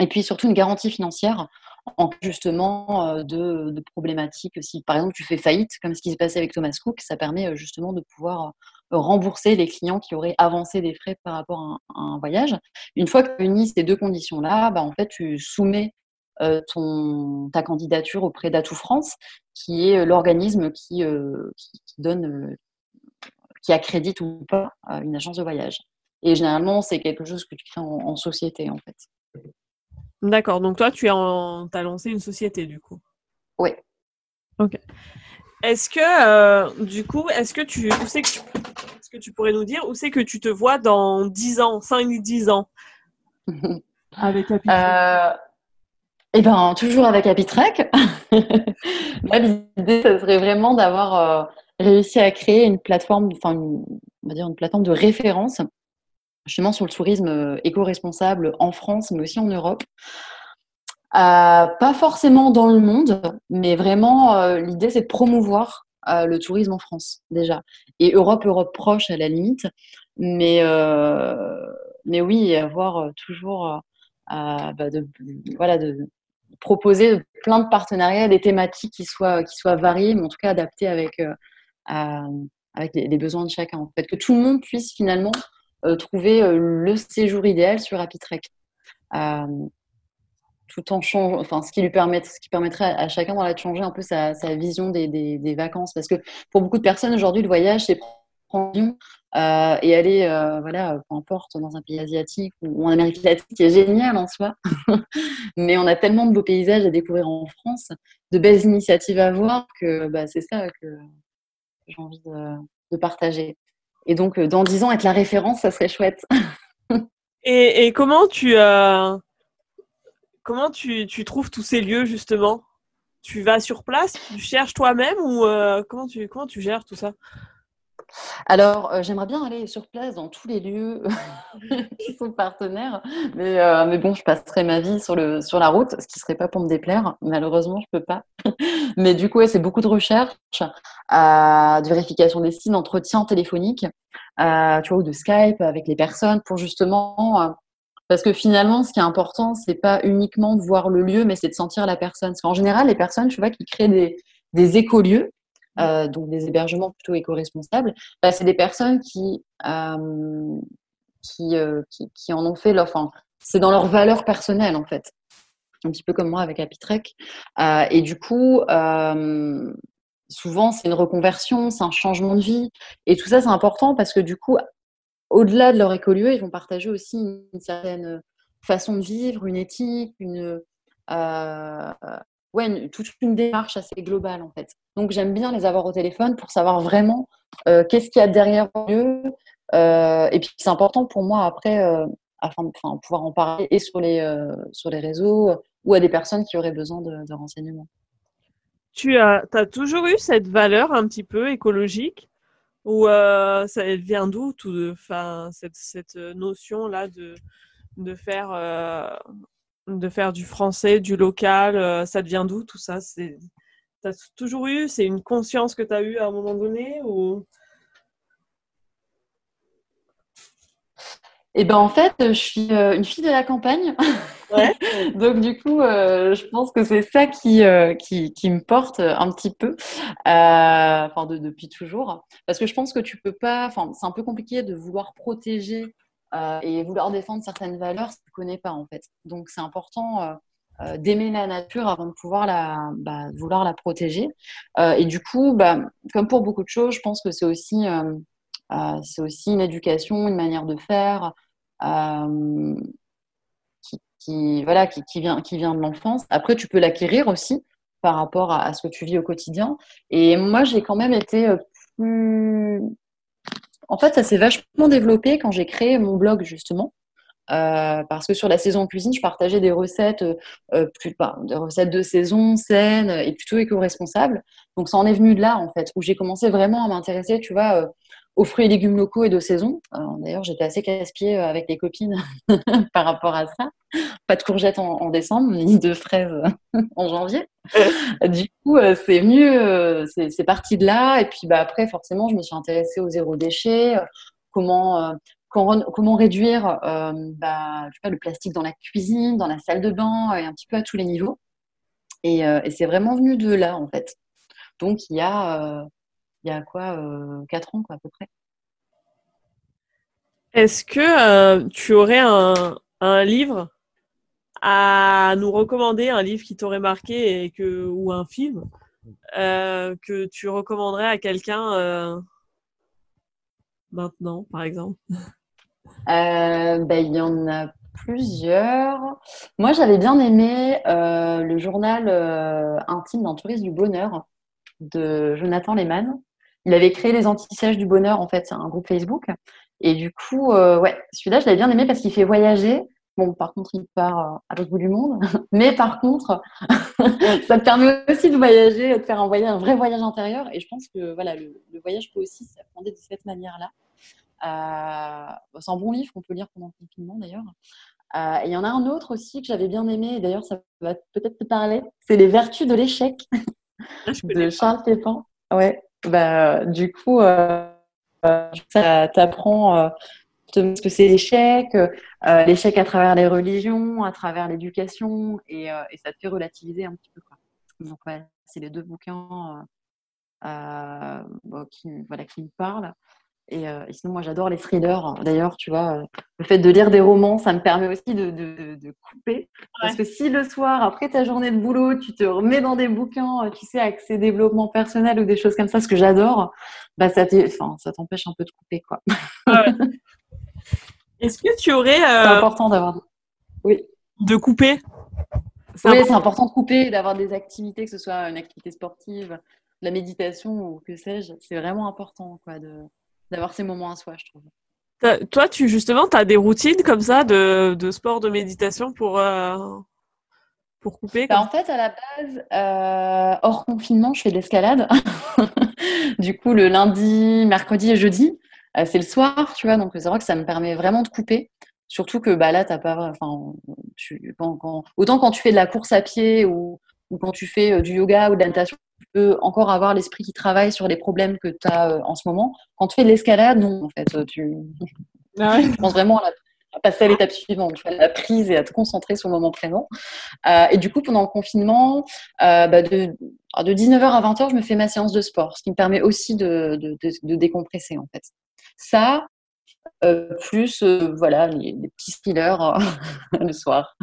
Et puis surtout une garantie financière en justement euh, de, problématiques. Si par exemple tu fais faillite, comme ce qui s'est passé avec Thomas Cook, ça permet euh, justement de pouvoir euh, rembourser les clients qui auraient avancé des frais par rapport à un, voyage. Une fois que tu unis ces deux conditions-là, bah, en fait tu soumets ta candidature auprès d'Atout France, qui est l'organisme qui, donne, qui accrédite ou pas une agence de voyage. Et généralement, c'est quelque chose que tu crées en, en société, en fait. D'accord. Donc toi, tu as lancé une société du coup. Oui. Ok. Est-ce que euh, du coup, est-ce que tu, où c'est que tu, ce que tu pourrais nous dire où c'est que tu te vois dans 10 ans, 5-10 ans? Avec Apitrek euh, Eh ben, toujours avec Apitrek. l'idée, ce serait vraiment d'avoir euh, réussi à créer une plateforme, enfin, on va dire une plateforme de référence justement sur le tourisme euh, éco-responsable en France, mais aussi en Europe. Euh, pas forcément dans le monde, mais vraiment, euh, l'idée, c'est de promouvoir le tourisme en France, déjà. Et Europe, Europe proche, à la limite. Mais, mais oui, avoir toujours, bah, de, voilà, de proposer plein de partenariats, des thématiques qui soient, qui soient variées, mais en tout cas adaptées avec, avec les, besoins de chacun. En fait, que tout le monde puisse finalement trouver euh, le séjour idéal sur Happytrek. Euh, tout en changeant, enfin, ce qui lui permet, ce qui permettrait à, chacun de changer un peu sa, vision des, vacances. Parce que pour beaucoup de personnes aujourd'hui, le voyage, c'est prendre l'avion et aller, voilà, peu importe, dans un pays asiatique ou, en Amérique latine, qui est génial en soi. Mais on a tellement de beaux paysages à découvrir en France, de belles initiatives à voir que bah, c'est ça que j'ai envie de partager. Et donc, euh, dans dix ans, être la référence, ça serait chouette. et, comment tu, euh, comment tu, trouves tous ces lieux, justement? Tu vas sur place Tu cherches toi-même ou euh, comment tu gères tout ça? Alors, euh, j'aimerais bien aller sur place dans tous les lieux qui sont partenaires, mais, euh, mais, bon, je passerai ma vie sur, le, sur la route, ce qui ne serait pas pour me déplaire. Malheureusement, je ne peux pas. mais du coup, c'est beaucoup de recherche, euh, de vérification des sites, d'entretien téléphonique, tu vois, ou de Skype avec les personnes pour justement. parce que finalement, ce qui est important, c'est pas uniquement de voir le lieu, mais c'est de sentir la personne. Parce qu'en général, les personnes, tu vois, qui créent des, des écolieux, euh, donc des hébergements plutôt éco-responsables, bah, c'est des personnes qui, euh, euh, qui, qui, en ont fait leur. C'est dans leur valeur personnelle, en fait. Un petit peu comme moi avec Apitrek. et du coup, souvent, c'est une reconversion, c'est un changement de vie. Et tout ça, c'est important parce que du coup, au-delà de leur écolieu, ils vont partager aussi une certaine façon de vivre, une éthique, une, ouais, toute une démarche assez globale en fait. Donc j'aime bien les avoir au téléphone pour savoir vraiment euh, qu'est-ce qu'il y a derrière eux. Euh, et puis c'est important pour moi après, euh, afin de pouvoir en parler et sur les, sur les réseaux ou à des personnes qui auraient besoin de, renseignements. Tu as, as, toujours eu cette valeur un petit peu écologique ou ça vient d'où cette, cette notion-là de, de faire de faire du français, du local euh, Ça devient d'où tout ça? C'est T'as toujours eu C'est une conscience que tu as eue à un moment donné ou? Eh ben en fait, je suis euh, une fille de la campagne. Donc du coup, euh, je pense que c'est ça qui, euh, qui, qui, me porte un petit peu, enfin depuis toujours, parce que je pense que tu peux pas, enfin c'est un peu compliqué de vouloir protéger et vouloir défendre certaines valeurs si tu connais pas en fait. Donc c'est important d'aimer la nature avant de pouvoir la, bah, vouloir la protéger. et du coup, bah, comme pour beaucoup de choses, je pense que c'est aussi euh, c'est aussi une éducation, une manière de faire euh, qui, voilà, qui, vient, qui vient de l'enfance. Après, tu peux l'acquérir aussi par rapport à, ce que tu vis au quotidien. Et moi, j'ai quand même été euh, plus... En fait, ça s'est vachement développé quand j'ai créé mon blog, justement. parce que sur la saison cuisine, je partageais des recettes, plus, bah, recettes de saison, saines et plutôt éco-responsables. Donc ça en est venu de là, en fait, où j'ai commencé vraiment à m'intéresser, tu vois, aux fruits et légumes locaux et de saison. D'ailleurs, j'étais assez casse-pied euh, avec les copines par rapport à ça. Pas de courgettes en, décembre, ni de fraises en janvier. du coup, euh, c'est venu, euh, c'est parti de là. Et puis bah, après, forcément, je me suis intéressée au zéro déchet, comment, comment réduire bah, le plastique dans la cuisine, dans la salle de bain, et un petit peu à tous les niveaux. Et, et c'est vraiment venu de là, en fait. Donc, il y a il y a quoi, euh, 4 ans quoi, à peu près. Est-ce que euh, tu aurais un, un, livre à nous recommander, un livre qui t'aurait marqué et que, ou un film euh, que tu recommanderais à quelqu'un euh, maintenant, par exemple? Ben, Il y en a plusieurs. Moi, j'avais bien aimé le journal intime d'un touriste du bonheur de Jonathan Lehmann. Il avait créé les anti-sièges du bonheur, en fait, c'est un groupe Facebook. Et du coup, euh, ouais, celui-là, je l'avais bien aimé parce qu'il fait voyager. Bon, par contre, il part euh, à l'autre bout du monde. Mais par contre, ça te permet aussi de voyager, de faire un voyage, un vrai voyage intérieur. Et je pense que voilà, le, voyage peut aussi s'apprendre de cette manière-là. Euh, c'est un bon livre qu'on peut lire pendant le confinement d'ailleurs. et il y en a un autre aussi que j'avais bien aimé, et d'ailleurs ça va peut-être te parler, c'est Les Vertus de l'échec ah, de Charles Pépin. Ouais, bah, du coup, euh, ça t'apprend euh, ce que c'est l'échec, euh, l'échec à travers les religions, à travers l'éducation, et, ça te fait relativiser un petit peu. Donc, ouais, c'est les deux bouquins qui, voilà, qui me parlent. Euh, et, sinon, moi, j'adore les thrillers. D'ailleurs, tu vois, euh, le fait de lire des romans, ça me permet aussi de, de, couper. Parce que si le soir, après ta journée de boulot, tu te remets dans des bouquins, euh, tu sais, accès développement personnel ou des choses comme ça, ce que j'adore, bah, ça t'empêche un peu de couper, quoi. Est-ce que tu aurais... C'est important d'avoir... Oui. De couper? Oui, c'est important de couper, d'avoir des activités, que ce soit une activité sportive, la méditation ou que sais-je. C'est vraiment important, quoi, de d'avoir ces moments à soi, je trouve. Toi, tu justement, tu as des routines comme ça de, de sport, de méditation pour, euh, pour couper bah, En fait, à la base, euh, hors confinement, je fais de l'escalade. du coup, le lundi, mercredi et jeudi, euh, c'est le soir, tu vois. Donc, c'est vrai que ça me permet vraiment de couper. Surtout que bah, là, t'as pas. Enfin, tu, autant quand tu fais de la course à pied ou, ou quand tu fais du yoga ou de la natation, tu peux encore avoir l'esprit qui travaille sur les problèmes que tu as euh, en ce moment. Quand tu fais de l'escalade, non, en fait, euh, tu ah je pense vraiment à, passer à l'étape suivante, à la prise et à te concentrer sur le moment présent. Euh, et du coup, pendant le confinement, bah, de, 19h à 20h, je me fais ma séance de sport, ce qui me permet aussi de, de, décompresser, en fait. Ça, plus voilà les, petits thrillers le soir.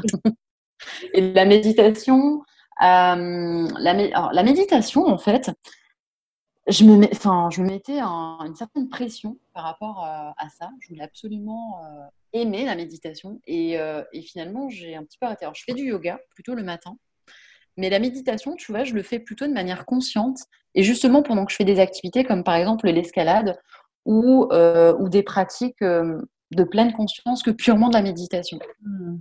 et la méditation, euh, la, méditation, en fait, je me, enfin, je me mettais une certaine pression par rapport euh, à ça. Je voulais absolument euh, aimer la méditation. Et, finalement, j'ai un petit peu arrêté. Alors, je fais du yoga plutôt le matin. Mais la méditation, tu vois, je le fais plutôt de manière consciente. Et justement, pendant que je fais des activités comme par exemple l'escalade ou, des pratiques de pleine conscience que purement de la méditation. Mmh.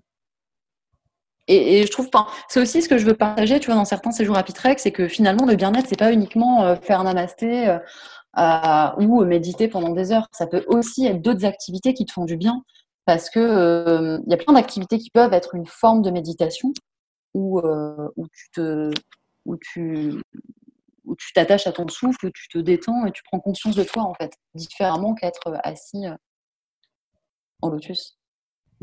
Et, je trouve, c'est aussi ce que je veux partager, tu vois, dans certains séjours à Pitrex, c'est que finalement, le bien-être, c'est pas uniquement euh, faire un namasté euh, euh, ou méditer pendant des heures. Ça peut aussi être d'autres activités qui te font du bien, parce que il y a plein d'activités qui peuvent être une forme de méditation où tu, où tu t'attaches à ton souffle, où tu te détends et tu prends conscience de toi, en fait, différemment qu'être assis en lotus.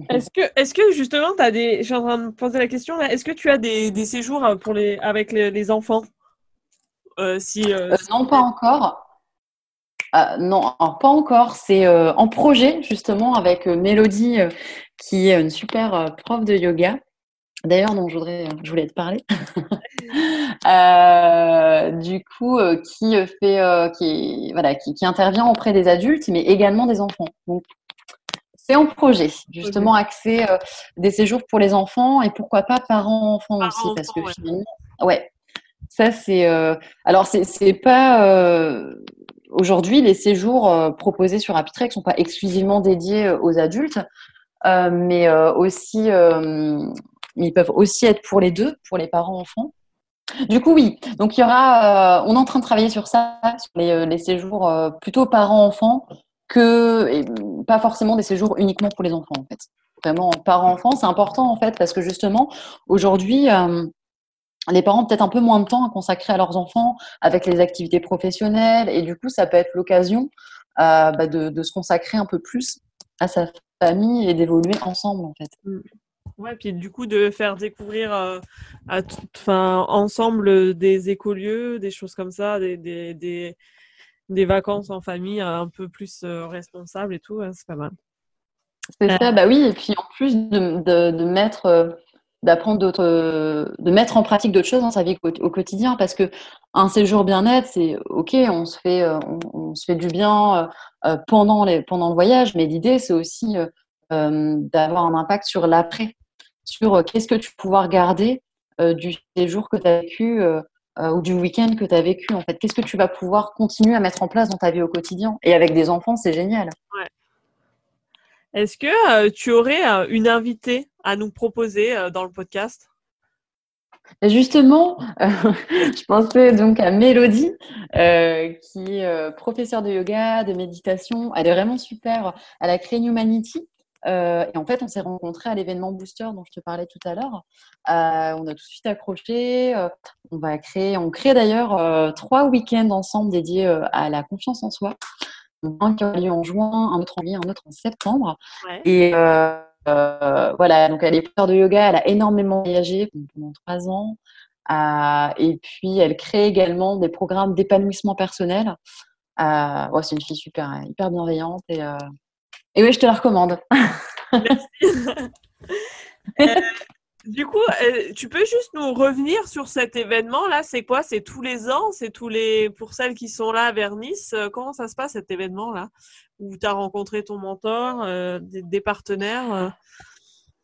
Est-ce que, justement, des. Je suis en train de poser la question. Est-ce que tu as des, séjours les, avec les, enfants? Si, Non, pas encore. Non, pas encore. C'est en projet justement avec Mélodie, qui est une super prof de yoga. D'ailleurs, dont je voudrais, voulais te parler. du coup, qui fait, qui, intervient auprès des adultes, mais également des enfants. C'est en projet, justement, accès euh, des séjours pour les enfants et pourquoi pas parents-enfants aussi, parce que finalement, ouais, ça c'est. Euh, alors, c'est pas. Euh, aujourd'hui, les séjours proposés sur Apitrex ne sont pas exclusivement dédiés aux adultes, mais aussi. ils peuvent aussi être pour les deux, pour les parents-enfants. Du coup, oui. Donc, il y aura. on est en train de travailler sur ça, sur les, les séjours plutôt parents-enfants que et pas forcément des séjours uniquement pour les enfants en fait. Vraiment parents-enfants, c'est important en fait parce que justement aujourd'hui euh, les parents ont peut-être un peu moins de temps à consacrer à leurs enfants avec les activités professionnelles et du coup ça peut être l'occasion euh, bah, de, se consacrer un peu plus à sa famille et d'évoluer ensemble en fait. Mmh. Ouais, puis du coup de faire découvrir euh, à ensemble des écolieux, des choses comme ça, des vacances en famille un peu plus euh, responsables et tout, c'est pas mal. C'est ça, bah oui, et puis en plus de, de, mettre, euh, d'apprendre d'autres, de mettre en pratique d'autres choses dans sa vie au, quotidien, parce que un séjour bien-être, c'est ok, on se fait, euh, on, se fait du bien pendant, les, pendant le voyage, mais l'idée c'est aussi d'avoir un impact sur l'après, sur qu'est-ce que tu vas pouvoir garder du séjour que tu as vécu euh, ou du week-end que tu as vécu en fait Qu'est-ce que tu vas pouvoir continuer à mettre en place dans ta vie au quotidien? Et avec des enfants, c'est génial. Est-ce que euh, tu aurais euh, une invitée à nous proposer dans le podcast? Justement, je pensais donc à Mélodie, qui est professeure de yoga, de méditation. Elle est vraiment super. Elle a créé Humanity, euh, et en fait, on s'est rencontrés à l'événement Booster dont je te parlais tout à l'heure. Euh, on a tout de suite accroché. Euh, on va créer, on crée d'ailleurs trois week-ends ensemble dédiés à la confiance en soi. Un qui a lieu en juin, un autre en juillet, un autre en septembre. Et voilà, donc elle est professeure de yoga, elle a énormément voyagé pendant trois ans. et puis, elle crée également des programmes d'épanouissement personnel. c'est une fille super, hyper bienveillante et et oui, je te la recommande. Merci. Euh, du coup, euh, tu peux juste nous revenir sur cet événement-là C'est quoi? C'est tous les ans? C'est tous les pour celles qui sont là vers Nice euh, Comment ça se passe cet événement-là? Où tu as rencontré ton mentor, des, partenaires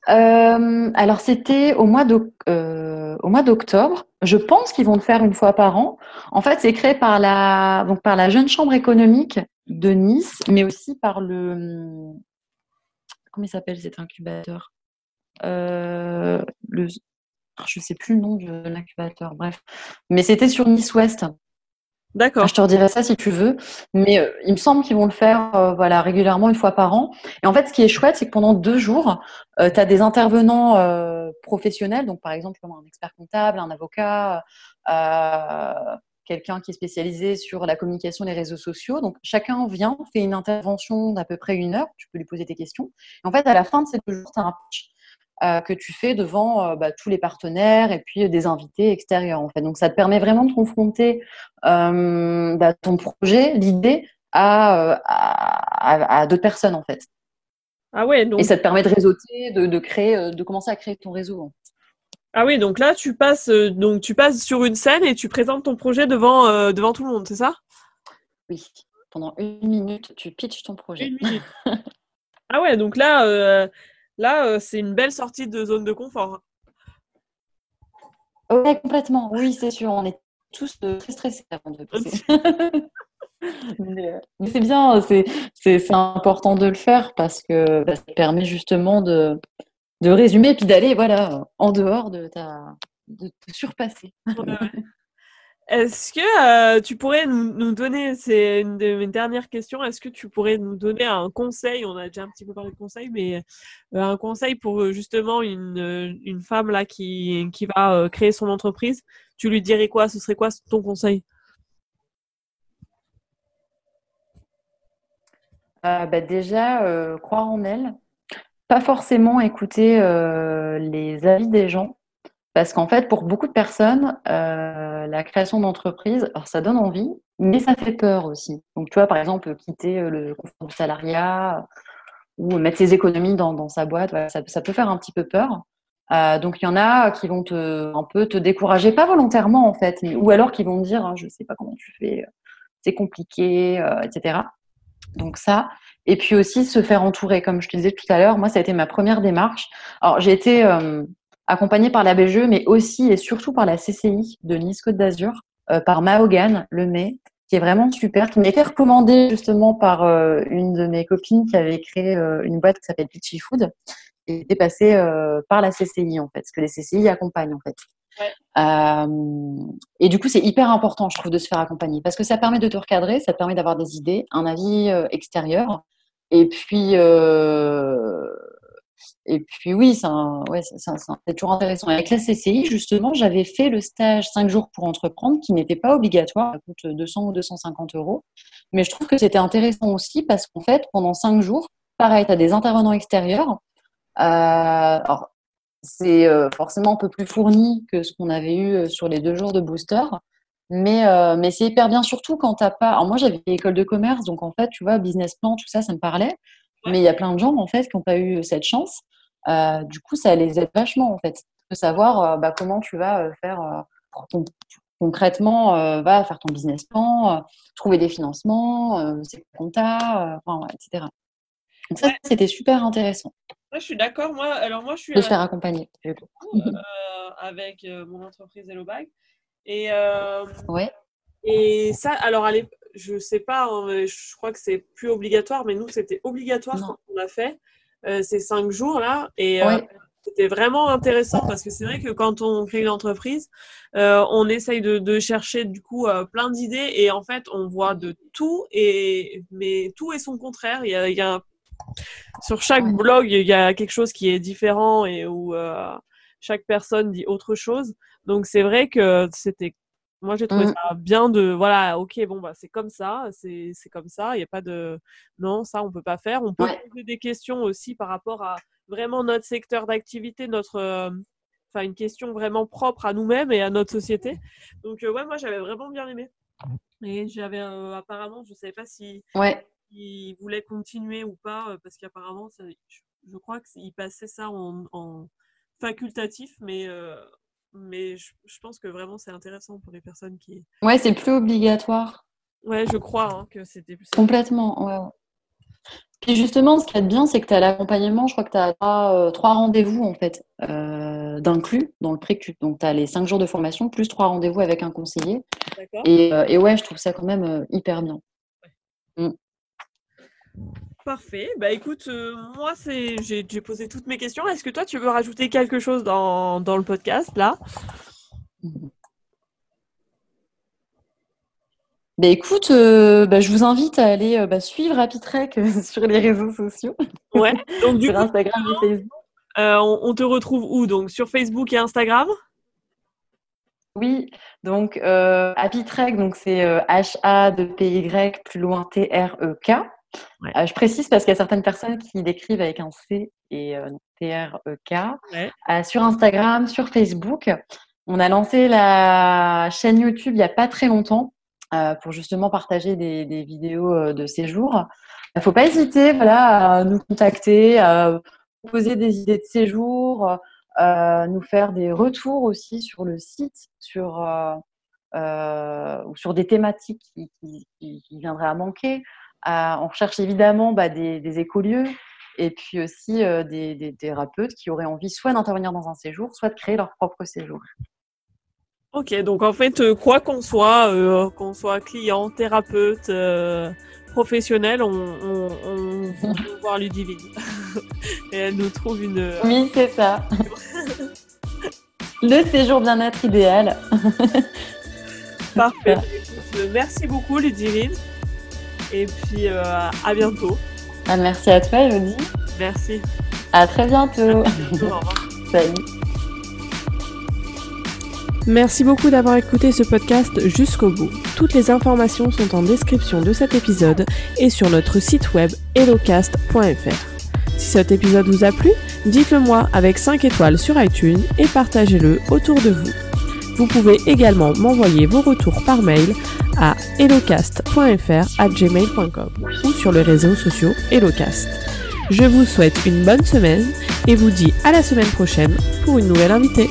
alors c'était au mois d'octobre. Je pense qu'ils vont le faire une fois par an. En fait, c'est créé par la donc par la jeune chambre économique de Nice, mais aussi par le. Comment il s'appelle cet incubateur? Euh, le, Je ne sais plus le nom de l'incubateur, bref. Mais c'était sur Nice Ouest. D'accord. Je te redirai ça si tu veux. Mais euh, il me semble qu'ils vont le faire euh, voilà, régulièrement, une fois par an. Et en fait, ce qui est chouette, c'est que pendant deux jours, tu as des intervenants professionnels, donc par exemple un expert comptable, un avocat, quelqu'un qui est spécialisé sur la communication, les réseaux sociaux. Donc, chacun vient, fait une intervention d'à peu près une heure. Tu peux lui poser tes questions. Et en fait, à la fin de ces deux jours, tu as un pitch euh, que tu fais devant euh, bah, tous les partenaires et puis des invités extérieurs. En fait. Donc, ça te permet vraiment de confronter euh, bah, ton projet, l'idée, à, à, d'autres personnes, en fait. Ah ouais, donc... Et ça te permet de réseauter, de, de, créer, de commencer à créer ton réseau. Ah oui, donc là, tu passes, euh, donc tu passes sur une scène et tu présentes ton projet devant, euh, devant tout le monde, c'est ça? Oui, pendant une minute, tu pitches ton projet. ah ouais, donc là, euh, là c'est une belle sortie de zone de confort. Oui, complètement. Oui, c'est sûr. On est tous très stressés avant de passer. mais, c'est bien, c'est important de le faire parce que bah, ça permet justement de, de résumer puis d'aller voilà en dehors de ta de te surpasser. Est-ce que euh, tu pourrais nous, donner, c'est une de mes dernières questions, est-ce que tu pourrais nous donner un conseil, on a déjà un petit peu parlé de conseil, mais euh, un conseil pour euh, justement une, une femme là qui, qui va créer son entreprise, tu lui dirais quoi Ce serait quoi ton conseil? Bah Déjà, croire en elle, pas forcément écouter les avis des gens. Parce qu'en fait, pour beaucoup de personnes, la création d'entreprise, ça donne envie, mais ça fait peur aussi. Donc, tu vois, par exemple, quitter le confort du salariat ou mettre ses économies dans, sa boîte, ça, peut faire un petit peu peur. donc, il y en a qui vont te, un peu te décourager, pas volontairement en fait, ou alors qui vont dire, hein, je ne sais pas comment tu fais, c'est compliqué, etc. Donc ça, et puis aussi se faire entourer, comme je te disais tout à l'heure, moi ça a été ma première démarche. Alors j'ai été euh, accompagnée par la BGE, mais aussi et surtout par la CCI de Nice Côte d'Azur, euh, par Mahogan Le Mai, qui est vraiment super, qui m'a été recommandée justement par euh, une de mes copines qui avait créé une boîte qui s'appelle Pitchy Food, et était passée par la CCI en fait, parce que les CCI accompagnent en fait. Euh, et du coup, c'est hyper important, je trouve, de se faire accompagner parce que ça permet de te recadrer, ça permet d'avoir des idées, un avis euh, extérieur. Et puis, euh, et puis oui, c'est toujours intéressant. Avec la CCI, justement, j'avais fait le stage 5 jours pour entreprendre qui n'était pas obligatoire, ça coûte 200 ou 250 euros. Mais je trouve que c'était intéressant aussi parce qu'en fait, pendant 5 jours, pareil, tu as des intervenants extérieurs. Alors, c'est euh, forcément un peu plus fourni que ce qu'on avait eu euh, sur les deux jours de booster. Mais, euh, mais c'est hyper bien, surtout quand tu n'as pas. Alors, moi, j'avais école de commerce, donc en fait, tu vois, business plan, tout ça, ça me parlait. Mais il y a plein de gens, en fait, qui n'ont pas eu cette chance. du coup, ça les aide vachement, en fait, de savoir bah, comment tu vas faire concrètement, va faire ton business plan, trouver des financements, c'est compta, enfin, etc. Donc, ça, c'était super intéressant. Moi, je suis d'accord. Moi, alors moi, je suis. De se faire accompagner. Euh, avec euh, mon entreprise Hello Bag. Et, euh, ouais. Et ça, alors, allez, je sais pas, hein, je crois que c'est plus obligatoire, mais nous, c'était obligatoire quand on a fait ces cinq jours là. Et c'était vraiment intéressant parce que c'est vrai que quand on crée une entreprise, on essaye de, chercher du coup plein d'idées et en fait, on voit de tout, et, mais tout est son contraire. Il y a, il y a sur chaque blog, il y a quelque chose qui est différent et où euh, chaque personne dit autre chose. Donc c'est vrai que c'était moi j'ai trouvé mm. ça bien de voilà ok bon bah c'est comme ça c'est comme ça il n'y a pas de non ça on peut pas faire. On peut poser des questions aussi par rapport à vraiment notre secteur d'activité notre euh, enfin une question vraiment propre à nous-mêmes et à notre société. Donc euh, ouais moi j'avais vraiment bien aimé. Et j'avais apparemment je savais pas si ouais il voulait continuer ou pas, euh, parce qu'apparemment, je, crois qu'il passait ça en, facultatif, mais, euh, mais je, pense que vraiment c'est intéressant pour les personnes qui. Ouais, c'est plus obligatoire. Ouais, je crois hein, que c'était plus. Complètement, ouais. Puis justement, ce qui est bien, c'est que tu as l'accompagnement, je crois que tu as trois, trois rendez-vous en fait, euh, d'inclus dans le précu. Donc tu as les cinq jours de formation plus trois rendez-vous avec un conseiller. Et, et, ouais, je trouve ça quand même hyper bien. Mm. Parfait. Bah écoute, euh, moi c'est j'ai posé toutes mes questions. Est-ce que toi tu veux rajouter quelque chose dans, le podcast là? Bah écoute, euh, bah, je vous invite à aller euh, bah, suivre Apitrek sur les réseaux sociaux. Ouais. Donc du sur Instagram et Facebook. On, te retrouve où? Donc sur Facebook et Instagram? Oui, donc Apitrek, donc c'est H A de P Y plus loin T R E K. Euh, je précise parce qu'il y a certaines personnes qui l'écrivent avec un C et euh, T-R-E-K. Euh, sur Instagram, sur Facebook. On a lancé la chaîne YouTube il n'y a pas très longtemps pour justement partager des, vidéos de séjour. Il ne faut pas hésiter voilà, à nous contacter, à poser des idées de séjour, nous faire des retours aussi sur le site, sur, ou sur des thématiques qui, qui viendraient à manquer on recherche évidemment bah, des, écolieux et puis aussi euh, des, thérapeutes qui auraient envie soit d'intervenir dans un séjour, soit de créer leur propre séjour. Ok, donc en fait, euh, quoi qu'on soit, euh, qu'on soit client, thérapeute, professionnel, on, on, peut voir Ludivine. et elle nous trouve une... Oui, c'est ça. Le séjour bien-être idéal. Parfait. Merci beaucoup Ludivine. Et puis euh, à bientôt. Ah, merci à toi, Elodie. Merci. À très bientôt. Au revoir. Salut. Merci beaucoup d'avoir écouté ce podcast jusqu'au bout. Toutes les informations sont en description de cet épisode et sur notre site web hellocast.fr. Si cet épisode vous a plu, dites-le moi avec 5 étoiles sur iTunes et partagez-le autour de vous. Vous pouvez également m'envoyer vos retours par mail à gmail.com ou sur les réseaux sociaux Hellocast. Je vous souhaite une bonne semaine et vous dis à la semaine prochaine pour une nouvelle invitée.